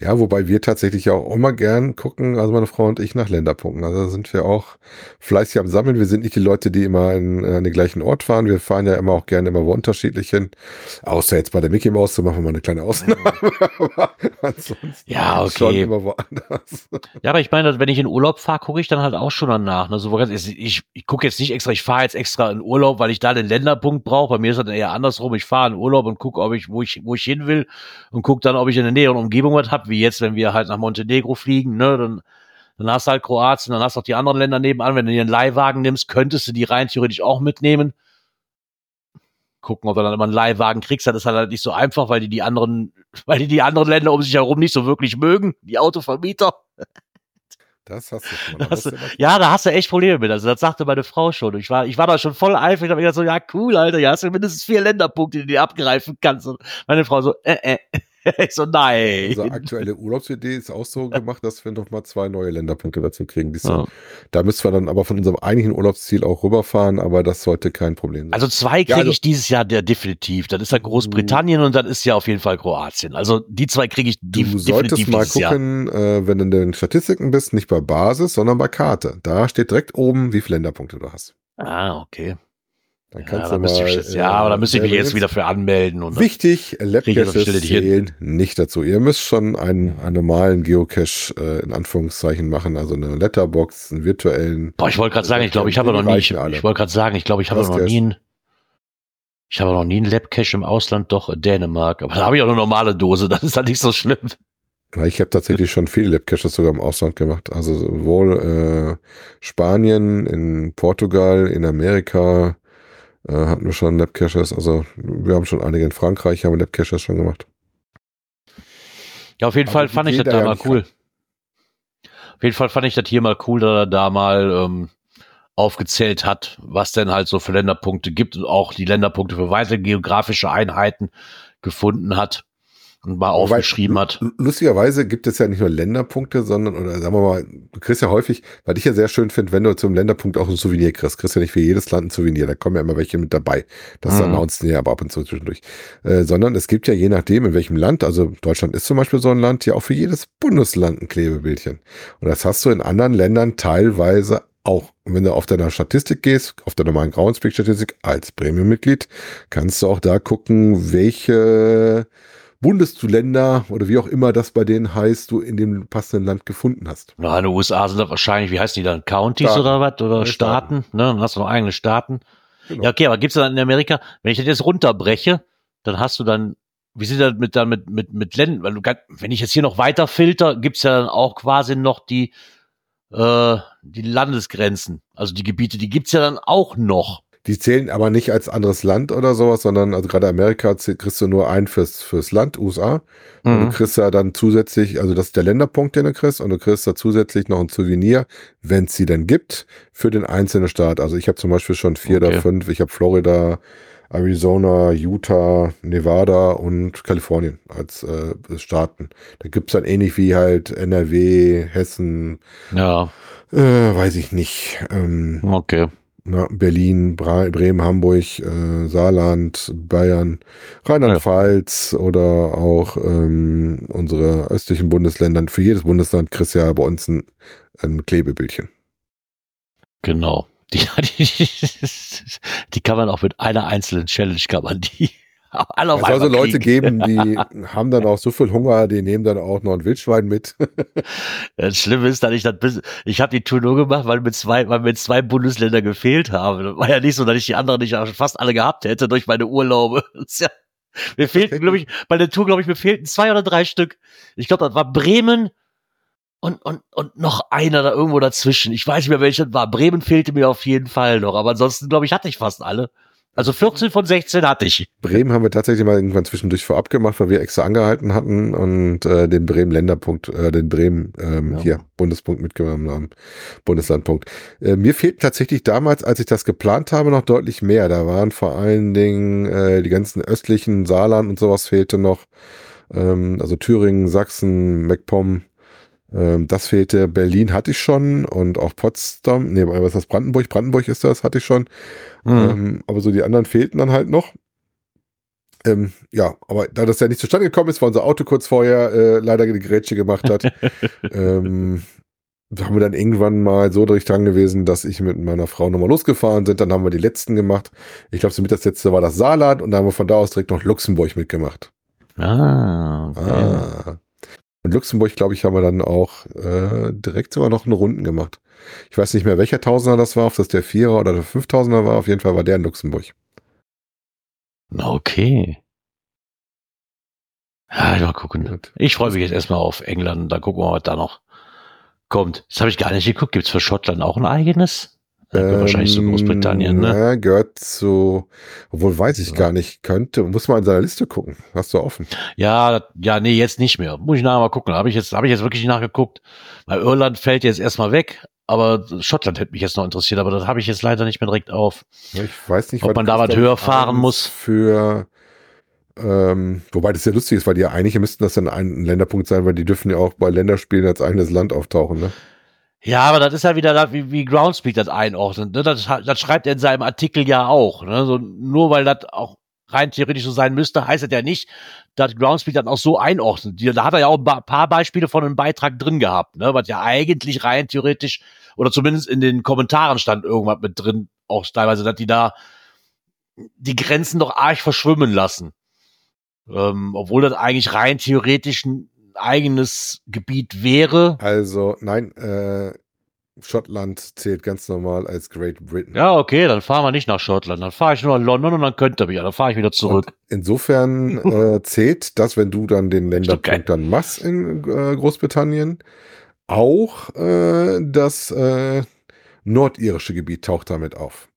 Ja, wobei wir tatsächlich auch immer gern gucken, also meine Frau und ich, nach Länderpunkten. Also da sind wir auch fleißig am Sammeln. Wir sind nicht die Leute, die immer in, an den gleichen Ort fahren. Wir fahren ja immer auch gerne immer wo unterschiedlich hin. Außer jetzt bei der Mickey Mouse, so machen wir mal eine kleine Ausnahme. Aber ansonsten Ja, okay. schon immer woanders. Ja, aber ich meine, wenn ich in Urlaub fahre, gucke ich dann halt auch schon danach. Ne? So, ich ich, ich gucke jetzt nicht extra, ich fahre jetzt extra in Urlaub, weil ich da den Länderpunkt brauche. Bei mir ist das eher andersrum. Ich fahre in Urlaub und gucke, ob ich, wo ich, wo ich hin will und gucke dann, ob ich in der näheren Umgebung was habe, wie jetzt, wenn wir halt nach Montenegro fliegen, ne, dann, dann hast du halt Kroatien, dann hast du auch die anderen Länder nebenan. Wenn du dir einen Leihwagen nimmst, könntest du die rein theoretisch auch mitnehmen. Gucken, ob du dann immer einen Leihwagen kriegst. Das ist halt nicht so einfach, weil die die anderen, weil die die anderen Länder um sich herum nicht so wirklich mögen, die Autovermieter. Das hast du schon Das ist immer- Ja, da hast du echt Probleme mit. Also das sagte meine Frau schon. Ich war, ich war da schon voll eifrig. Ich habe gedacht so, ja cool, Alter, ja hast du mindestens vier Länderpunkte, die du abgreifen kannst. Und meine Frau so, äh, äh. ich so, nein. Unsere aktuelle Urlaubsidee ist auch so gemacht, dass wir noch mal zwei neue Länderpunkte dazu kriegen. Die Ja. Da müssen wir dann aber von unserem eigentlichen Urlaubsziel auch rüberfahren, aber das sollte kein Problem sein. Also zwei kriege also- ich dieses Jahr der definitiv. Das ist ja Großbritannien und dann ist ja auf jeden Fall Kroatien. Also die zwei kriege ich Du solltest definitiv mal dieses Jahr. gucken, äh, wenn du in den Statistiken bist, nicht bei Basis, sondern bei Karte. Da steht direkt oben, wie viele Länderpunkte du hast. Ah, okay. Dann Ja, kannst da du mal, ich jetzt, äh, ja, aber da müsste ich mich jetzt wieder für anmelden. Und Wichtig, Labcaches zählen nicht dazu. Ihr müsst schon einen, einen normalen Geocache äh, in Anführungszeichen machen, also eine Letterbox, einen virtuellen. Boah, ich wollte gerade sagen, ich glaube, ich habe noch nie, ich, ich wollte gerade sagen, ich glaube, ich habe noch nie einen, ich habe noch nie einen Labcache im Ausland, doch in Dänemark. Aber da habe ich auch eine normale Dose, das ist halt nicht so schlimm. Ja, Ich habe tatsächlich schon viele Labcaches sogar im Ausland gemacht. Also sowohl äh, Spanien, in Portugal, in Amerika äh, hatten wir schon Labcaches. Also wir haben schon einige in Frankreich, haben Labcaches schon gemacht. Ja, auf jeden Aber Fall fand ich das da mal cool. Auf jeden Fall fand ich das hier mal cool, dass er da mal ähm, aufgezählt hat, was denn halt so für Länderpunkte gibt und auch die Länderpunkte für weitere geografische Einheiten gefunden hat Wobei, aufgeschrieben hat. Lustigerweise gibt es ja nicht nur Länderpunkte, sondern, oder sagen wir mal, du kriegst ja häufig, was ich ja sehr schön finde, wenn du zum Länderpunkt auch ein Souvenir kriegst, kriegst ja nicht für jedes Land ein Souvenir, da kommen ja immer welche mit dabei. Das Mhm. announcen ja aber ab und zu zwischendurch. Äh, sondern es gibt ja je nachdem, in welchem Land, also Deutschland ist zum Beispiel so ein Land, ja auch für jedes Bundesland ein Klebebildchen. Und das hast du in anderen Ländern teilweise auch. Und wenn du auf deiner Statistik gehst, auf der normalen Groundspeak-Statistik als Premium-Mitglied, kannst du auch da gucken, welche Bundesländer oder wie auch immer das bei denen heißt, du in dem passenden Land gefunden hast. Na, in den USA sind das wahrscheinlich, wie heißen die dann, Counties Staaten. oder was? Oder Ja, Staaten, ne? Dann hast du noch eigene Staaten. Genau. Ja, okay, aber gibt's dann in Amerika, wenn ich das jetzt runterbreche, dann hast du dann, wie sieht das mit dann mit, mit, mit Ländern, weil du wenn ich jetzt hier noch weiter filter, gibt's ja dann auch quasi noch die, äh, die Landesgrenzen. Also die Gebiete, die gibt's ja dann auch noch. Die zählen aber nicht als anderes Land oder sowas, sondern also gerade Amerika kriegst du nur ein fürs, fürs Land, USA. Und Mhm. du kriegst ja dann zusätzlich, also das ist der Länderpunkt, den du kriegst, und du kriegst da zusätzlich noch ein Souvenir, wenn es sie denn gibt, für den einzelnen Staat. Also ich habe zum Beispiel schon vier Okay. oder fünf. Ich habe Florida, Arizona, Utah, Nevada und Kalifornien als äh, Staaten. Da gibt's dann ähnlich wie halt NRW, Hessen, Ja, äh, weiß ich nicht. Ähm, okay. Na, Berlin, Bremen, Hamburg, äh, Saarland, Bayern, Rheinland-Pfalz oder auch ähm, unsere östlichen Bundesländer. Für jedes Bundesland kriegst du ja bei uns ein, ein Klebebildchen. Genau. Die, die, die kann man auch mit einer einzelnen Challenge kann man die alle auf Es soll also Leute geben, die haben dann auch so viel Hunger, die nehmen dann auch noch ein Wildschwein mit. Das Schlimme ist, dass ich das bis, ich habe die Tour nur gemacht, weil mir zwei, weil mir zwei Bundesländer gefehlt haben. Das war ja nicht so, dass ich die anderen nicht fast alle gehabt hätte durch meine Urlaube. Ja, mir fehlten, glaube ich, bei der Tour, glaube ich, mir fehlten zwei oder drei Stück. Ich glaube, das war Bremen und, und, und noch einer da irgendwo dazwischen. Ich weiß nicht mehr, welcher das war. Bremen fehlte mir auf jeden Fall noch, aber ansonsten, glaube ich, hatte ich fast alle. Also 14 von 16 hatte ich. Bremen haben wir tatsächlich mal irgendwann zwischendurch vorab gemacht, weil wir extra angehalten hatten und äh, den Bremen Länderpunkt, äh, den Bremen ähm, Ja. hier Bundespunkt mitgenommen haben, Bundeslandpunkt. Äh, mir fehlt tatsächlich damals, als ich das geplant habe, noch deutlich mehr. Da waren vor allen Dingen äh, die ganzen östlichen Saarland und sowas fehlte noch. Ähm, also Thüringen, Sachsen, MacPom. Ähm, das fehlte. Berlin hatte ich schon und auch Potsdam. Nee, was ist das? Brandenburg? Brandenburg ist das, hatte ich schon. Mhm. Ähm, aber so die anderen fehlten dann halt noch. Ähm, ja, aber da das ja nicht zustande gekommen ist, weil unser Auto kurz vorher äh, leider die Grätsche gemacht hat, ähm, haben wir dann irgendwann mal so durch dran gewesen, dass ich mit meiner Frau nochmal losgefahren sind. Dann haben wir die letzten gemacht. Ich glaube, somit das letzte war das Saarland und dann haben wir von da aus direkt noch Luxemburg mitgemacht. Ah, okay. Ah. Und Luxemburg, glaube ich, haben wir dann auch äh, direkt sogar noch eine Runden gemacht. Ich weiß nicht mehr, welcher Tausender das war, ob das der Vierer oder der Fünftausender war. Auf jeden Fall war der in Luxemburg. Okay. Ja, ich mal gucken. Ich freue mich jetzt erstmal auf England, dann gucken wir, was da noch kommt. Das habe ich gar nicht geguckt. Gibt's für Schottland auch ein eigenes? Das gehört wahrscheinlich zu Großbritannien, ne? Ja, gehört zu, obwohl weiß ich Ja. gar nicht, könnte, muss mal in seiner Liste gucken. Hast du offen? Ja, ja, nee, jetzt nicht mehr. Muss ich nachher mal gucken. Habe ich jetzt, habe ich jetzt wirklich nachgeguckt. Weil Irland fällt jetzt erstmal weg, aber Schottland hätte mich jetzt noch interessiert, aber das habe ich jetzt leider nicht mehr direkt auf. Ja, Ich weiß nicht, Ob man da was höher fahren muss. Für Ähm, wobei das ja lustig ist, weil die ja eigentlich müssten das dann ein Länderpunkt sein, weil die dürfen ja auch bei Länderspielen als eigenes Land auftauchen, ne? Ja, aber das ist ja wieder das, wie, wie Groundspeak das einordnet. Ne? Das, das schreibt er in seinem Artikel ja auch. Ne? So, nur weil das auch rein theoretisch so sein müsste, heißt das ja nicht, dass Groundspeak dann auch so einordnet. Da hat er ja auch ein paar Beispiele von einem Beitrag drin gehabt, ne? was ja eigentlich rein theoretisch oder zumindest in den Kommentaren stand irgendwas mit drin, auch teilweise, dass die da die Grenzen doch arg verschwimmen lassen. Ähm, obwohl das eigentlich rein theoretisch eigenes Gebiet wäre. Also, nein, äh, Schottland zählt ganz normal als Great Britain. Ja, okay, dann fahren wir nicht nach Schottland. Dann fahre ich nur nach London und dann könnt ihr mich. Dann fahre ich wieder zurück. Und insofern äh, zählt das, wenn du dann den Länderpunkt dann machst in äh, Großbritannien, auch äh, das äh, nordirische Gebiet taucht damit auf.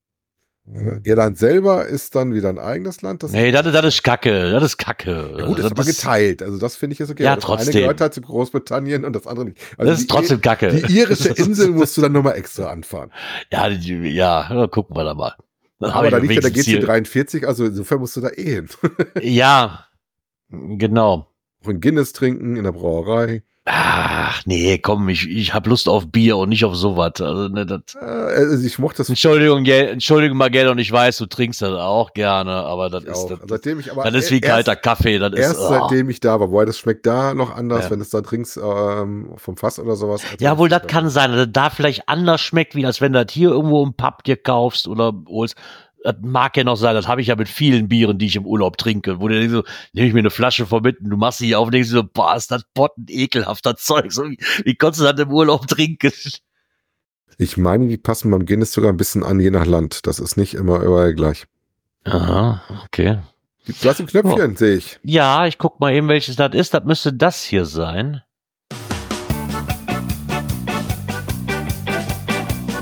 Irland selber ist dann wieder ein eigenes Land. Das nee, das, das ist Kacke. Das ist Kacke. Ja gut, das, das ist aber geteilt. Also das finde ich jetzt okay. Ja, das trotzdem. eine gehört halt zu Großbritannien und das andere nicht. Also das ist trotzdem die, Kacke. Die irische Insel musst du dann nochmal extra anfahren. Ja, die, ja, gucken wir da mal. Dann aber da liegt ja der GC43, also insofern musst du da eh hin. ja, genau. Auch in Guinness trinken, in der Brauerei. Ach, nee, komm, ich, ich hab Lust auf Bier und nicht auf sowas. Also, ne, das, also ich mochte das. Entschuldigung, Entschuldigung mal gerne und ich weiß, du trinkst das auch gerne, aber das ist, das, seitdem ich aber das ist wie kalter Kaffee. Das erst ist, oh. seitdem ich da war, wobei das schmeckt da noch anders, ja. wenn du es da trinkst ähm, vom Fass oder sowas. Ja, wohl, das kann sein, dass da vielleicht anders schmeckt, wie als wenn du das hier irgendwo im Pub dir kaufst oder holst das mag ja noch sein, das habe ich ja mit vielen Bieren, die ich im Urlaub trinke, wo du denkst so, nehme ich mir eine Flasche vor mit und du machst sie auf und denkst so, boah, ist das potten ekelhafter Zeug. So, wie, wie konntest du das im Urlaub trinken? Ich meine, die passen beim Guinness sogar ein bisschen an, je nach Land. Das ist nicht immer überall gleich. Aha, okay. Du hast ein Knöpfchen, oh. sehe ich. Ja, ich guck mal eben, welches das ist. Das müsste das hier sein.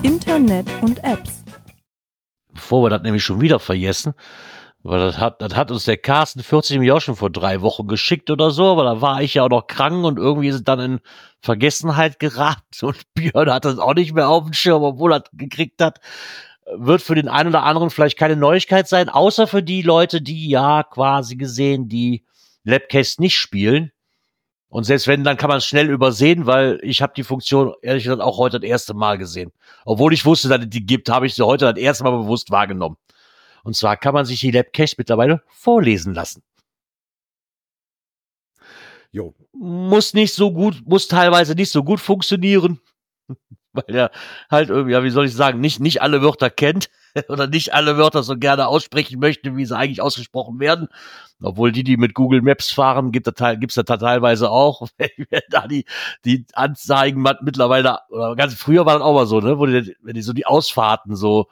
Internet und Apps wir das nämlich schon wieder vergessen, weil das hat, das hat uns der Carsten 40 mir auch schon vor drei Wochen geschickt oder so, aber da war ich ja auch noch krank und irgendwie ist es dann in Vergessenheit geraten und Björn hat das auch nicht mehr auf dem Schirm, obwohl er gekriegt hat. Wird für den einen oder anderen vielleicht keine Neuigkeit sein, außer für die Leute, die ja quasi gesehen die Labcast nicht spielen. Und selbst wenn, dann kann man es schnell übersehen, weil ich habe die Funktion ehrlich gesagt auch heute das erste Mal gesehen. Obwohl ich wusste, dass es die gibt, habe ich sie heute das erste Mal bewusst wahrgenommen. Und zwar kann man sich die Labcache mittlerweile vorlesen lassen. Jo. Muss nicht so gut, muss teilweise nicht so gut funktionieren, weil er halt irgendwie, ja, wie soll ich sagen, nicht, nicht alle Wörter kennt. oder nicht alle Wörter so gerne aussprechen möchte, wie sie eigentlich ausgesprochen werden. Obwohl die, die mit Google Maps fahren, gibt es da teilweise auch. da die, die Anzeigen mittlerweile, oder ganz früher war das auch mal so, ne, wo die, wenn die so die Ausfahrten so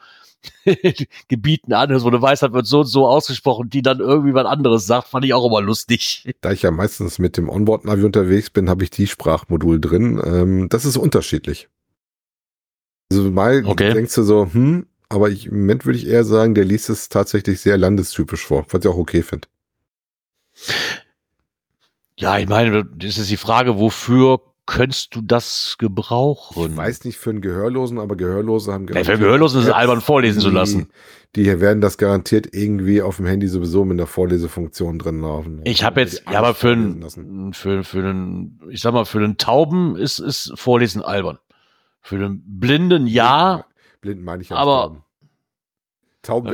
Gebieten anhörst, wo du weißt, das wird so und so ausgesprochen, die dann irgendwie was anderes sagt, fand ich auch immer lustig. Da ich ja meistens mit dem Onboard-Navi unterwegs bin, habe ich die Sprachmodul drin. Ähm, das ist unterschiedlich. Also mal okay. denkst du so, hm, aber ich, im Moment würde ich eher sagen, der liest es tatsächlich sehr landestypisch vor, was ich auch okay finde. Ja, ich meine, das ist die Frage, wofür könntest du das gebrauchen? Ich weiß nicht für einen Gehörlosen, aber Gehörlose haben garantiert. Ja, für Gehörlosen ist es albern vorlesen die, zu lassen. Die werden das garantiert irgendwie auf dem Handy sowieso mit einer Vorlesefunktion drin laufen. Ich habe jetzt, ja, aber für einen, für, für einen, ich sag mal, für einen Tauben ist, ist Vorlesen albern. Für einen Blinden ja, Blinden meine ich ja aber Tauben.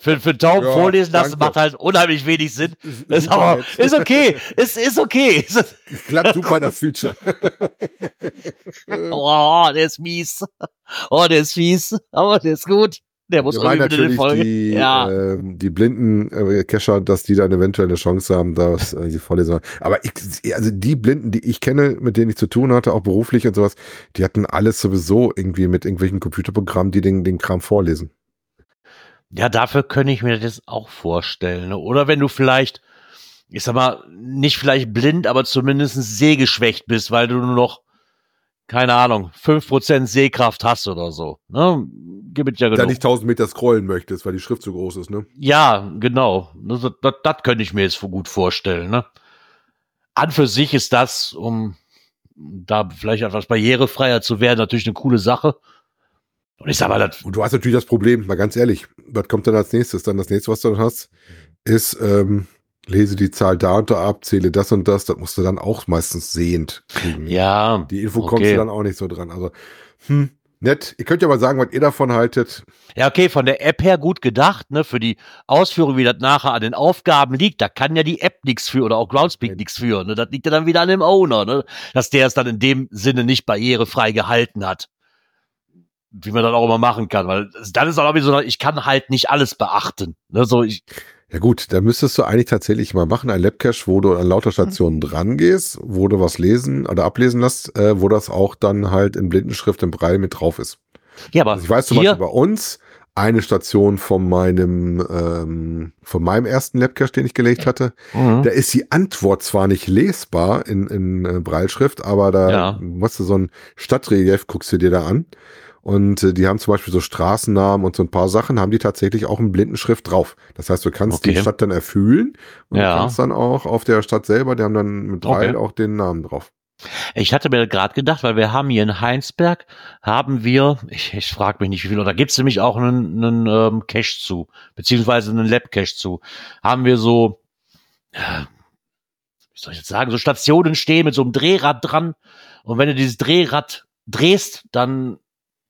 für, für Tauben ja, vorlesen das macht halt unheimlich wenig Sinn. Ist, aber, ist okay. Ist, ist okay. Klappt super das Feature. oh, der ist mies. Oh, der ist fies. Aber der ist gut. Der muss irgendwie natürlich in Folge. Die, ja. äh, die blinden äh, Kescher, dass die dann eventuell eine Chance haben, dass äh, die Vorlesung. Aber ich, also die Blinden, die ich kenne, mit denen ich zu tun hatte, auch beruflich und sowas, die hatten alles sowieso irgendwie mit irgendwelchen Computerprogrammen, die den, den Kram vorlesen. Ja, dafür könnte ich mir das auch vorstellen. Ne? Oder wenn du vielleicht, ich sag mal, nicht vielleicht blind, aber zumindest sehgeschwächt bist, weil du nur noch keine Ahnung, 5% Sehkraft hast oder so. Ne? Gibt ja genug. Da nicht 1000 Meter scrollen möchtest, weil die Schrift zu groß ist, ne? Ja, genau. Das, das, das könnte ich mir jetzt gut vorstellen, ne? An für sich ist das, um da vielleicht etwas barrierefreier zu werden, natürlich eine coole Sache. Und ich sag mal, das. Und du hast natürlich das Problem, mal ganz ehrlich, was kommt dann als nächstes? Dann das nächste, was du dann hast, ist, ähm, lese die Zahl da und da ab, zähle das und das, das musst du dann auch meistens sehend kriegen. Ja. Die Info okay. kommst du dann auch nicht so dran. Also, hm, nett. Ihr könnt ja mal sagen, was ihr davon haltet. Ja, okay, von der App her gut gedacht, ne, für die Ausführung, wie das nachher an den Aufgaben liegt, da kann ja die App nichts für oder auch Groundspeak nichts für, ne, das liegt ja dann wieder an dem Owner, ne, dass der es dann in dem Sinne nicht barrierefrei gehalten hat. Wie man dann auch immer machen kann, weil dann ist auch wieder so, ich kann halt nicht alles beachten, ne, so ich, Ja gut, da müsstest du eigentlich tatsächlich mal machen, ein Labcache, wo du an lauter Stationen dran gehst, wo du was lesen oder ablesen lässt, äh, wo das auch dann halt in Blindenschrift im Braille mit drauf ist. ja, aber Also ich weiß zum Beispiel bei uns eine Station von meinem ähm, von meinem ersten Labcache, den ich gelegt hatte, Mhm. da ist die Antwort zwar nicht lesbar in, in äh, Brailleschrift, aber da Ja. musst du so ein Stadtrelief, guckst du dir da an. Und äh, die haben zum Beispiel so Straßennamen und so ein paar Sachen, haben die tatsächlich auch in Blindenschrift drauf. Das heißt, du kannst Okay. die Stadt dann erfüllen und Ja. du kannst dann auch auf der Stadt selber, die haben dann mit Braille Okay. auch den Namen drauf. Ich hatte mir gerade gedacht, weil wir haben hier in Heinsberg, haben wir, ich, ich frage mich nicht wie viel, oder gibt es nämlich auch einen, einen ähm, Cache zu, beziehungsweise einen Lab-Cache zu, haben wir so, ja, wie soll ich jetzt sagen, so Stationen stehen mit so einem Drehrad dran und wenn du dieses Drehrad drehst, dann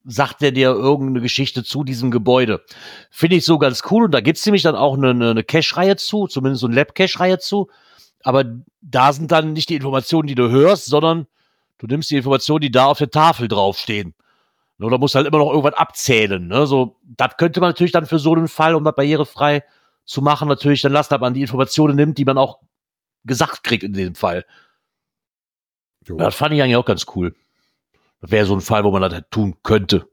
sagt er dir irgendeine Geschichte zu diesem Gebäude. Finde ich so ganz cool und da gibt's nämlich dann auch eine, eine, Cache-Reihe zu, zumindest so eine Lab-Cache-Reihe zu, aber da sind dann nicht die Informationen, die du hörst, sondern du nimmst die Informationen, die da auf der Tafel draufstehen. Oder musst halt immer noch irgendwas abzählen. Ne? So, das könnte man natürlich dann für so einen Fall, um das barrierefrei zu machen, natürlich dann lassen, dass man die Informationen nimmt, die man auch gesagt kriegt in dem Fall. Jo. Das fand ich eigentlich auch ganz cool. Das wäre so ein Fall, wo man das halt tun könnte.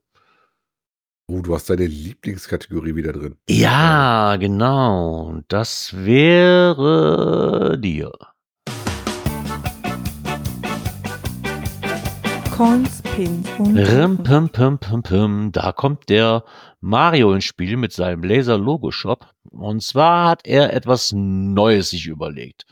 Oh, du hast deine Lieblingskategorie wieder drin. Ja, genau. Das wäre dir. Coins, Pins und Rim, pim, pim, pim, pim. Da kommt der Mario ins Spiel mit seinem Laser-Logo-Shop. Und zwar hat er etwas Neues sich überlegt.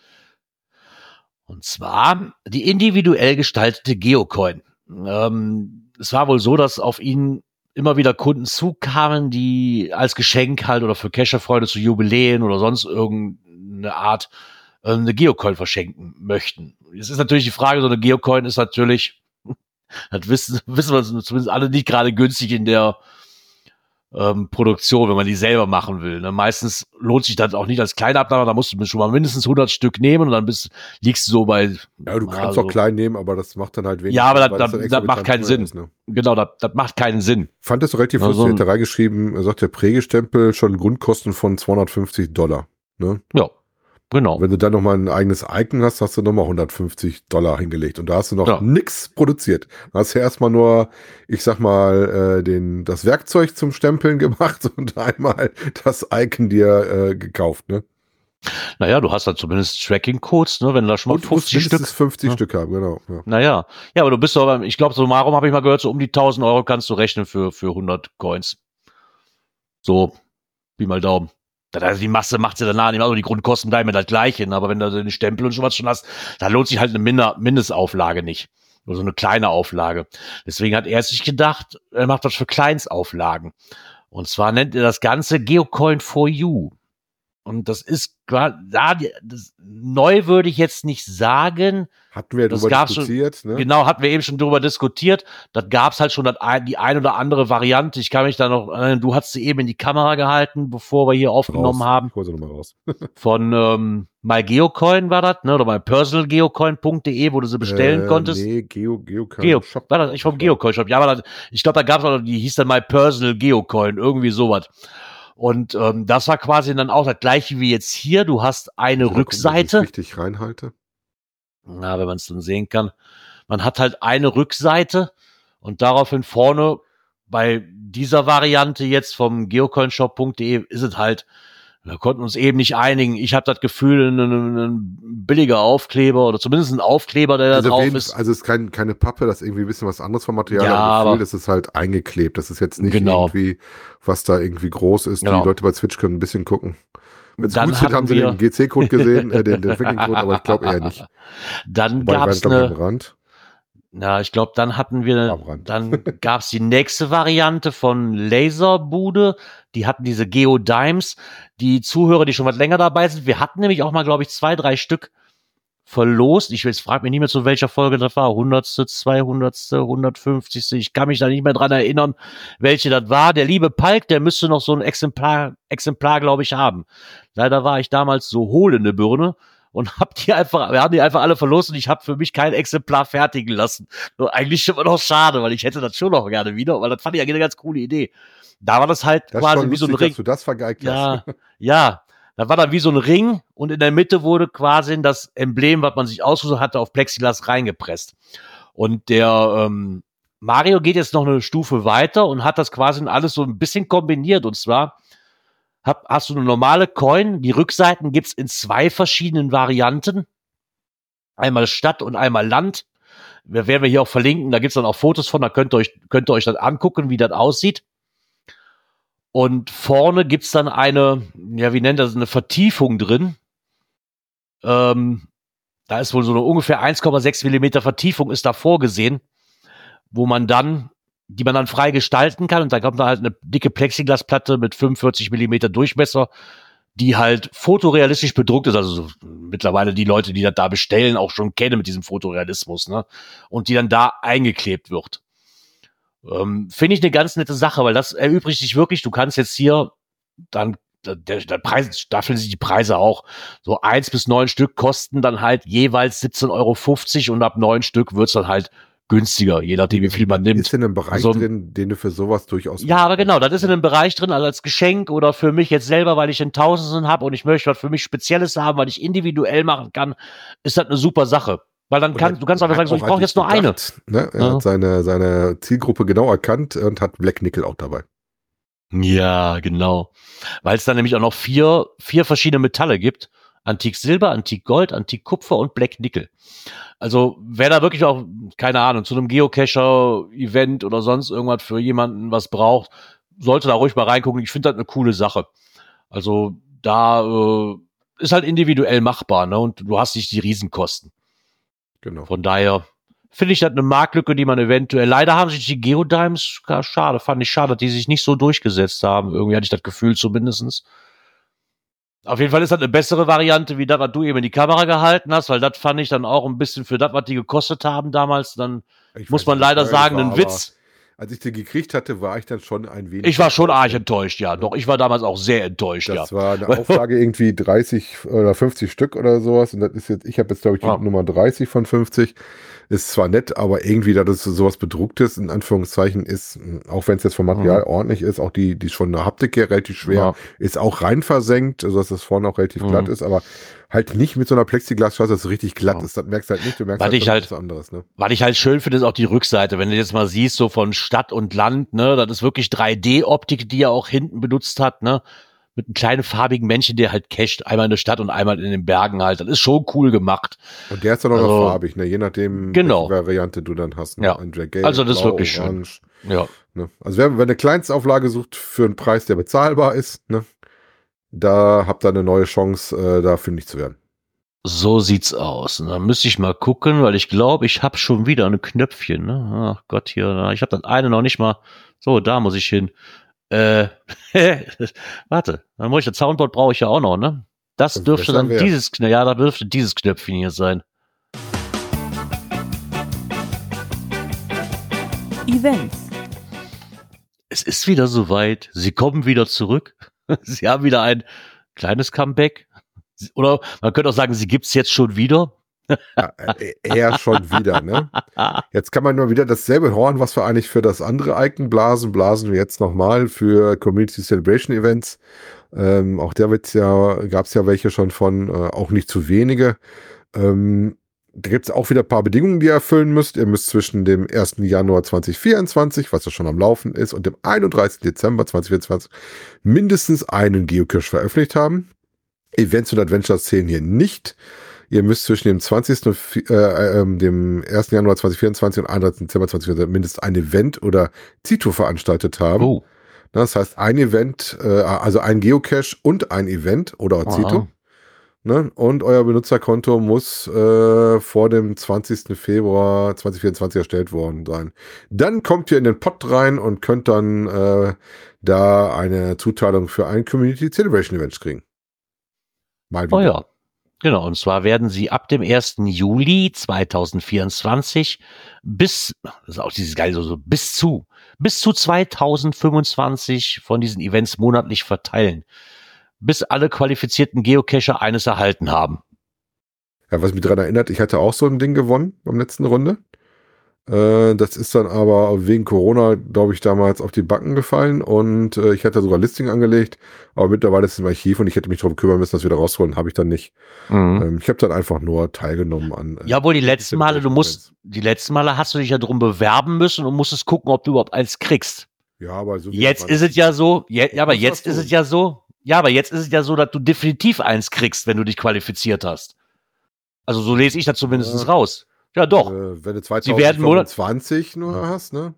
Und zwar die individuell gestaltete Geocoin. Ähm, es war wohl so, dass auf ihn immer wieder Kunden zukamen, die als Geschenk halt oder für Cacher-Freunde zu Jubiläen oder sonst irgendeine Art äh, eine Geocoin verschenken möchten. Jetzt ist natürlich die Frage, so eine Geocoin ist natürlich das wissen, wissen wir zumindest alle nicht gerade günstig in der ähm, Produktion, wenn man die selber machen will. Ne? Meistens lohnt sich das auch nicht als Kleinabnahme, da musst du schon mal mindestens 100 Stück nehmen und dann bist, liegst du so bei, Ja, du kannst Also- auch klein nehmen, aber das macht dann halt wenig. Ja, aber das- das- das macht keinen Sinn. Ist, ne? genau, das, das macht keinen Sinn. Fand das relativ Ja, lustig. er reingeschrieben, er sagt der Prägestempel schon Grundkosten von 250 Dollar. Ne? Ja, genau. Wenn du dann nochmal ein eigenes Icon hast, hast du nochmal 150 Dollar hingelegt. Und da hast du noch Ja. nix produziert. Da hast du erstmal nur, ich sag mal, äh, den, das Werkzeug zum Stempeln gemacht und einmal das Icon dir äh, gekauft. Ne? Naja, du hast dann zumindest Tracking-Codes, ne, wenn du da schon mal Und du musst 50 Stück. mindestens 50 Ja. Stück haben, genau. Ja. Naja, ja, aber du bist doch, beim- ich glaube, so Marum habe ich mal gehört, so um die 1000 Euro kannst du rechnen für, für 100 Coins. So, wie mal Daumen. Also die Masse macht sie danach nicht mehr, also die Grundkosten bleiben ja das gleiche, ne? aber wenn du den Stempel und sowas schon hast, dann lohnt sich halt eine Minder Mindestauflage nicht. Oder so eine kleine Auflage. Deswegen hat er sich gedacht, er macht was für Kleinstauflagen. Und zwar nennt er das Ganze Geocoin for You. Und das ist, da, das, neu würde ich jetzt nicht sagen, Hatten wir ja Das drüber gab's schon- diskutiert. Ne? Genau, hatten wir eben schon drüber diskutiert. Das gab's halt schon das die ein oder andere Variante. Ich kann mich da noch, erinnern, du hast sie eben in die Kamera gehalten, bevor wir hier aufgenommen Raus. haben. Ich hol sie nochmal raus. Von ähm, MyGeocoin war das, ne? Oder mypersonalgeocoin.de, wo du sie bestellen Äh, konntest. Nee, Geo, Geo, Geo, Shop. war das, ich vom Geocoin Shop. Ja, aber das, ich glaube, da gab's auch, noch- die hieß dann My Personal Geocoin, irgendwie sowas. Und ähm, das war quasi dann auch das gleiche wie jetzt hier. Du hast eine dass Rückseite. Ich richtig reinhalte. na, wenn man es dann sehen kann. Man hat halt eine Rückseite und daraufhin vorne bei dieser Variante jetzt vom geocoinshop.de ist es halt, wir konnten uns eben nicht einigen. Ich habe das Gefühl, ein, ein, ein billiger Aufkleber oder zumindest ein Aufkleber, der da Also, auf drauf jeden, ist. also es ist kein, keine Pappe, das ist irgendwie ein bisschen was anderes vom Material. Ja, aber aber- das ist halt eingeklebt. Das ist jetzt nicht Genau. irgendwie, was da irgendwie groß ist. Genau. Die Leute bei Switch können ein bisschen gucken. Wenn es gut sieht, haben sie den GC-Code gesehen, äh, den, den Tracking-Code, aber ich glaube eher nicht. Dann glaub ich, eine. Na, ich glaube, dann hatten wir, dann gab's die nächste Variante von Laserbude. Die hatten diese Geodimes. Die Zuhörer, die schon was länger dabei sind, wir hatten nämlich auch mal, glaube ich, zwei, drei Stück verlost. Ich jetzt frag mich nicht mehr, zu welcher Folge das war. 100., 200., 150. Ich kann mich da nicht mehr dran erinnern, welche das war. Der liebe Palk, der müsste noch so ein Exemplar, Exemplar, glaube ich, haben. Leider war ich damals so hohl in der Birne und hab die einfach, wir haben die einfach alle verlost und ich habe für mich kein Exemplar fertigen lassen. Nur eigentlich immer noch schade, weil ich hätte das schon noch gerne wieder, weil das fand ich ja eine ganz coole Idee. Da war das halt Das quasi schon wie so ein lustig, Ring. dass du das vergeigt Ja, hast. ja. Da war dann wie so ein Ring und in der Mitte wurde quasi das Emblem, was man sich ausgesucht hatte, auf Plexiglas reingepresst. Und der ähm, Mario geht jetzt noch eine Stufe weiter und hat das quasi alles so ein bisschen kombiniert. Und zwar hab, hast du eine normale Coin. Die Rückseiten gibt's in zwei verschiedenen Varianten. Einmal Stadt und einmal Land. Wir werden wir hier auch verlinken. Da gibt's dann auch Fotos von. Da könnt ihr euch, könnt ihr euch das angucken, wie das aussieht. Und vorne gibt's dann eine, ja, wie nennt das, eine Vertiefung drin. Ähm, da ist wohl so eine ungefähr 1,6 Millimeter Vertiefung ist da vorgesehen, wo man dann, die man dann frei gestalten kann. Und da kommt da halt eine dicke Plexiglasplatte mit 45 Millimeter Durchmesser, die halt fotorealistisch bedruckt ist. Also so, mittlerweile die Leute, die das da bestellen, auch schon kennen mit diesem Fotorealismus, ne? Und die dann da eingeklebt wird. Ähm, Finde ich eine ganz nette Sache, weil das erübrigt sich wirklich. Du kannst jetzt hier dann der, der Preis, staffeln sich die Preise auch. So eins bis neun Stück kosten dann halt jeweils 17,50 Euro und ab neun Stück wird's dann halt günstiger, je nachdem, wie viel man nimmt. Ist in einem Bereich So ein- drin, den du für sowas durchaus. Ja, aber genau, das ist in einem Bereich drin, also als Geschenk oder für mich jetzt selber, weil ich einen Tausenden habe und ich möchte was für mich Spezielles haben, weil ich individuell machen kann, ist das eine super Sache. Weil dann Und kann, er du kannst einfach sagen, so, ich auch brauche jetzt nur eine. Ne? Er Ja. hat seine, seine Zielgruppe genau erkannt und hat Black Nickel auch dabei. Ja, genau. Weil es dann nämlich auch noch vier, vier verschiedene Metalle gibt. Antik Silber, Antik Gold, Antik Kupfer und Black Nickel. Also wer da wirklich auch, keine Ahnung, zu einem Geocacher-Event oder sonst irgendwas für jemanden was braucht, sollte da ruhig mal reingucken. Ich finde das eine coole Sache. Also da äh, ist halt individuell machbar, ne? Und du hast nicht die Riesenkosten. Genau. Von daher finde ich das eine Marktlücke, die man eventuell. Leider haben sich die Geodimes, schade, fand ich schade, dass die sich nicht so durchgesetzt haben. Irgendwie hatte ich das Gefühl zumindestens. Auf jeden Fall ist das eine bessere Variante, wie das, was du eben in die Kamera gehalten hast, weil das fand ich dann auch ein bisschen für das, was die gekostet haben damals, dann Ich muss man leider sagen, ein Witz. Als ich den gekriegt hatte, war ich dann schon ein wenig. Ich war schon arg enttäuscht, ja. Doch, ich war damals auch sehr enttäuscht, ja. Das war eine Auflage irgendwie 30 oder 50 Stück oder sowas. Und das ist jetzt, ich habe jetzt, glaube ich, die. Nummer 30 von 50. Ist zwar nett, aber irgendwie, dass es sowas bedrucktes, in Anführungszeichen, ist, auch wenn es jetzt vom Material ordentlich ist, auch die, die schon eine Haptik her relativ schwer, Ja. ist auch rein versenkt, also dass das vorne auch relativ Mhm. glatt ist, aber halt nicht mit so einer Plexiglasscheiße, dass es richtig glatt Ja. ist. Das merkst du halt nicht, du merkst Was halt, ich halt- was anderes, ne? Was ich halt schön finde, ist auch die Rückseite. Wenn du jetzt mal siehst, so von Stadt und Land, ne, das ist wirklich 3D-Optik, die er auch hinten benutzt hat, ne, mit einem kleinen farbigen Männchen, der halt casht, einmal in der Stadt und einmal in den Bergen halt. Das ist schon cool gemacht. Und der ist dann auch Also- noch farbig, ne? Je nachdem, Genau. welche Variante du dann hast. Ne? Ja. Gelb, Also das ist blau, wirklich schön. orange, Ja. Ne? Also wer, wer eine Kleinstauflage sucht für einen Preis, der bezahlbar ist, ne? Da habt ihr eine neue Chance, äh, da fündig zu werden. So sieht's aus. Und dann müsste ich mal gucken, weil ich glaube, ich habe schon wieder ein Knöpfchen. Ne? Ach Gott, hier. Ich habe das eine noch nicht mal. So, da muss ich hin. Äh, warte, dann muss ich das Soundboard brauche ich ja auch noch, ne? Das Das dürfte dann wär. dieses, ja, da dürfte dieses Knöpfchen hier sein. Events, Es ist wieder soweit. Sie kommen wieder zurück. Sie haben wieder ein kleines Comeback. Oder man könnte auch sagen, sie gibt's jetzt schon wieder. Ja, äh, eher schon wieder, ne? Jetzt kann man nur wieder dasselbe Horn, was wir eigentlich für das andere Icon blasen, blasen wir jetzt nochmal für Community Celebration Events. Ähm, auch da wird's ja, gab's ja welche schon von, äh, auch nicht zu wenige. Ähm, da gibt's auch wieder ein paar Bedingungen, die ihr erfüllen müsst. Ihr müsst zwischen dem 1. Januar 2024, was ja schon am Laufen ist, und dem 31. Dezember 2024 mindestens einen Geocache veröffentlicht haben. Events und Adventures zählen hier nicht. Ihr müsst zwischen dem 20. und vi- äh, ähm, dem 1. Januar 2024 und 31. Dezember 2024 mindestens ein Event oder Zito veranstaltet haben. Oh. Das heißt, ein Event, äh, also ein Geocache und ein Event oder. Zito. Ne? Und euer Benutzerkonto muss äh, vor dem 20. Februar 2024 erstellt worden sein. Dann kommt ihr in den Pod rein und könnt dann äh, da eine Zuteilung für ein Community Celebration Event kriegen. Mal Oh ja. Genau, und zwar werden sie ab dem 1. Juli 2024 bis, das ist auch dieses geil, so, so bis zu, bis zu 2025 von diesen Events monatlich verteilen. Bis alle qualifizierten Geocacher eines erhalten haben. Ja, was mich daran erinnert, ich hatte auch so ein Ding gewonnen beim letzten Runde. Äh, das ist dann aber wegen Corona, glaube ich, damals auf die Backen gefallen und äh, ich hatte sogar Listing angelegt, aber mittlerweile ist es im Archiv und ich hätte mich darum kümmern müssen, das wieder rausholen, habe ich dann nicht. Ähm, ich habe dann einfach nur teilgenommen an. äh, Jawohl, die letzten Male, du musst, die letzten Male hast du dich ja drum bewerben müssen und musstest gucken, ob du überhaupt eins kriegst. Ja, aber so Jetzt ist es ja so, je, ja, aber jetzt ist es ja so, ja, aber jetzt ist es ja so, dass du definitiv eins kriegst, wenn du dich qualifiziert hast. Also so lese ich das zumindest Ja. raus. Ja, doch. Äh, wenn du Sie werden monat- 2025 nur hast, ne?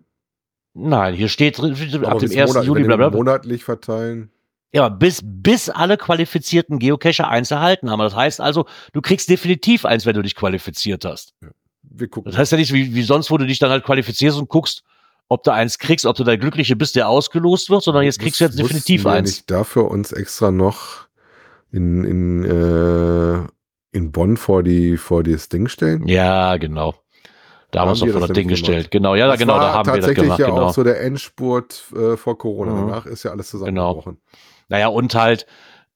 Nein, hier steht drin, ab Aber dem bis 1. Monat- Juli, bla, bla, bla. monatlich verteilen. Ja, aber bis, bis alle qualifizierten Geocacher eins erhalten haben. Das heißt also, du kriegst definitiv eins, wenn du dich qualifiziert hast. Wir gucken. Das heißt ja nicht, wie, wie sonst, wo du dich dann halt qualifizierst und guckst, ob du eins kriegst, ob du der Glückliche bist, der ausgelost wird, sondern jetzt kriegst du jetzt definitiv wir eins. nicht dafür uns extra noch in, in, äh, in Bonn vor die vor das Ding stellen? Ja, genau. Da haben wir uns doch vor das das Ding gestellt. Genau, ja, das genau, da haben wir das tatsächlich gemacht, ja genau. auch so der Endspurt äh, vor Corona. Mhm. Danach ist ja alles Genau. zusammengebrochen. Naja, und halt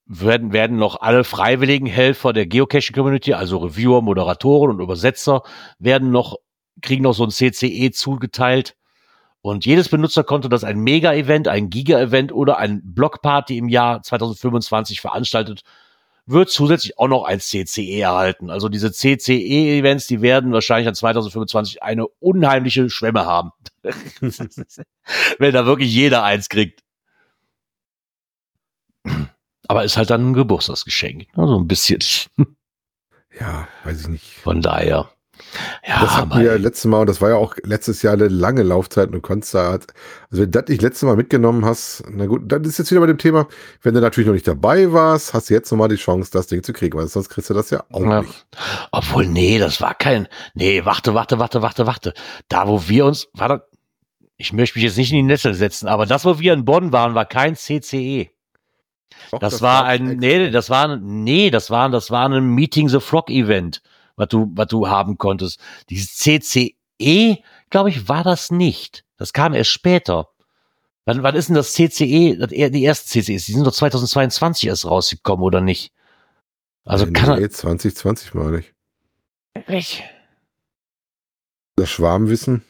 werden, werden noch alle freiwilligen Helfer der Geocaching-Community, also Reviewer, Moderatoren und Übersetzer, werden noch, kriegen noch so ein CCE zugeteilt. Und jedes Benutzerkonto, das ein Mega-Event, ein Giga-Event oder ein Blockparty im Jahr 2025 veranstaltet, wird zusätzlich auch noch ein CCE erhalten. Also diese CCE-Events, die werden wahrscheinlich an 2025 eine unheimliche Schwemme haben. Wenn da wirklich jeder eins kriegt. Aber ist halt dann ein Geburtstagsgeschenk. Also ein bisschen. Ja, weiß ich nicht. Von daher. Ja, das hatten wir letztes Mal, und das war ja auch letztes Jahr eine lange Laufzeit und du konntest da, also wenn du das nicht letztes Mal mitgenommen hast, na gut, dann ist jetzt wieder bei dem Thema, wenn du natürlich noch nicht dabei warst, hast du jetzt nochmal die Chance, das Ding zu kriegen, weil sonst kriegst du das ja auch Ja. nicht. Obwohl, nee, das war kein. Nee, warte, warte, warte, warte, warte. Da, wo wir uns. War das, ich möchte mich jetzt nicht in die Netze setzen, aber das, wo wir in Bonn waren, war kein CCE. Doch, Das, war ein, extra. nee, das war, ein- nee, das war, das war ein Meeting the Frog Event, was du, was du haben konntest. Dieses CCE, glaube ich, war das nicht. Das kam erst später. Wann, wann ist denn das CCE, das, er- die ersten CCEs? Die sind doch 2022 erst rausgekommen, oder nicht? Also nee, kann nee, 2020 meine ich. er, Echt? Das Schwarmwissen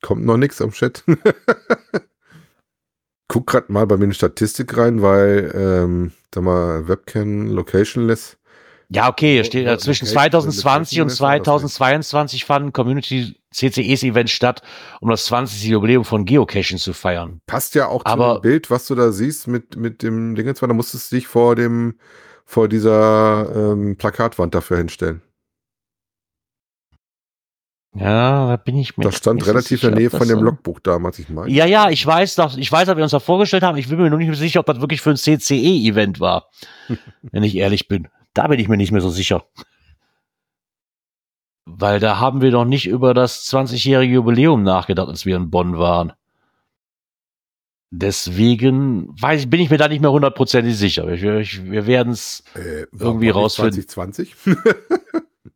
kommt noch nichts am Chat. Guck grad mal bei mir in die Statistik rein, weil, ähm, sag mal, Webcam Locationless. Ja, okay, hier steht ja zwischen Location- 2020 und Location war das nicht. 2022 fanden Community CCEs Events statt, um das 20. Jubiläum von Geocaching zu feiern. Passt ja auch zu Aber- dem Bild, was du da siehst mit, mit dem Ding da musstest du dich vor dem, vor dieser ähm, Plakatwand dafür hinstellen. Ja, da bin ich mir. Das stand relativ sicher, in der Nähe von dem Logbuch damals, ich meine. Ja, ja, ich weiß, dass, ich weiß, dass wir uns da vorgestellt haben. Ich bin mir nur nicht sicher, ob das wirklich für ein CCE-Event war. wenn ich ehrlich bin. Da bin ich mir nicht mehr so sicher. Weil da haben wir noch nicht über das 20-jährige Jubiläum nachgedacht, als wir in Bonn waren. Deswegen weiß, ich- bin ich mir da nicht mehr hundertprozentig sicher. Ich, ich, wir werden es Äh, Irgendwie rausfinden. 2020?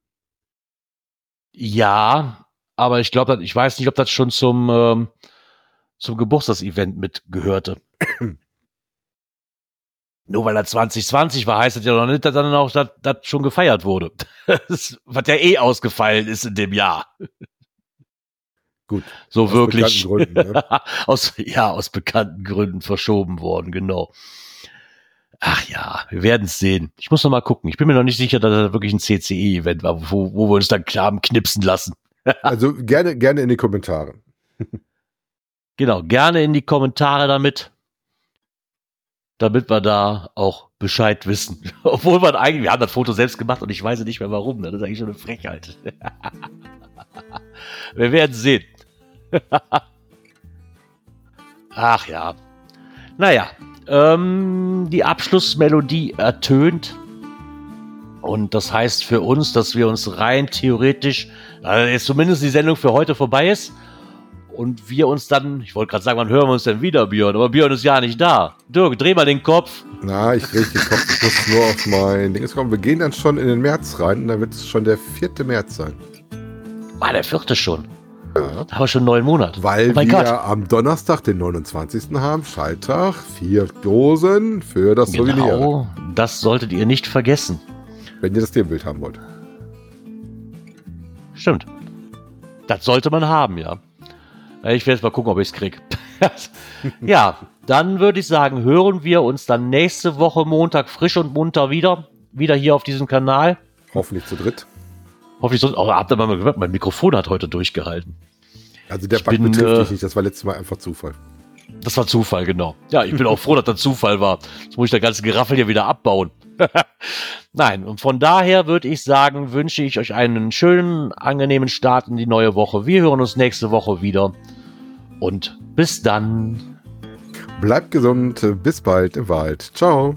Ja, aber ich glaube, ich weiß nicht, ob das schon zum, ähm, zum Geburtstagsevent mitgehörte. Nur weil er 2020 war, heißt das ja noch nicht, dass dann auch das, das schon gefeiert wurde. Das, was ja eh ausgefallen ist in dem Jahr. Gut. So aus wirklich. bekannten Gründen, ne? aus, ja, aus bekannten Gründen verschoben worden, genau. Ach ja, wir werden es sehen. Ich muss noch mal gucken. Ich bin mir noch nicht sicher, dass das wirklich ein CCE-Event war, wo, wo wir uns dann klar knipsen lassen. Also gerne, gerne in die Kommentare. Genau, gerne in die Kommentare damit, damit wir da auch Bescheid wissen. Obwohl wir eigentlich, wir haben das Foto selbst gemacht und ich weiß nicht mehr warum. ne? Das ist eigentlich schon eine Frechheit. wir werden sehen. Ach ja. Naja, ähm, die Abschlussmelodie ertönt. Und das heißt für uns, dass wir uns rein theoretisch, also jetzt zumindest die Sendung für heute vorbei ist und wir uns dann, ich wollte gerade sagen, wann hören wir uns denn wieder, Björn? Aber Björn ist ja nicht da. Dirk, dreh mal den Kopf. Na, ich drehe den Kopf, ich muss nur auf mein Ding kommen. Wir gehen dann schon in den März rein und dann wird es schon der 4. März sein. War der vierte schon. Ja. Aber schon neun Monate. Weil oh wir Gott. am Donnerstag, den 29. haben, Scheitag, vier Dosen für das Souvenir. Genau, das solltet ihr nicht vergessen. Wenn ihr das Tierbild haben wollt. Stimmt. Das sollte man haben, ja. Äh, Ich werde jetzt mal gucken, ob ich es kriege. ja, dann würde ich sagen, hören wir uns dann nächste Woche Montag frisch und munter wieder. Wieder hier auf diesem Kanal. Hoffentlich zu dritt. Hoffentlich sonst. Oh, habt ihr mal gehört, mein Mikrofon hat heute durchgehalten. Also der Bug betrifft äh, dich nicht, das war letztes Mal einfach Zufall. Das war Zufall, genau. Ja, ich bin auch froh, dass das Zufall war. Jetzt muss ich der ganze Geraffel hier wieder abbauen. Nein, und von daher würde ich sagen, wünsche ich euch einen schönen, angenehmen Start in die neue Woche. Wir hören uns nächste Woche wieder. Und bis dann. Bleibt gesund, bis bald im Wald. Ciao.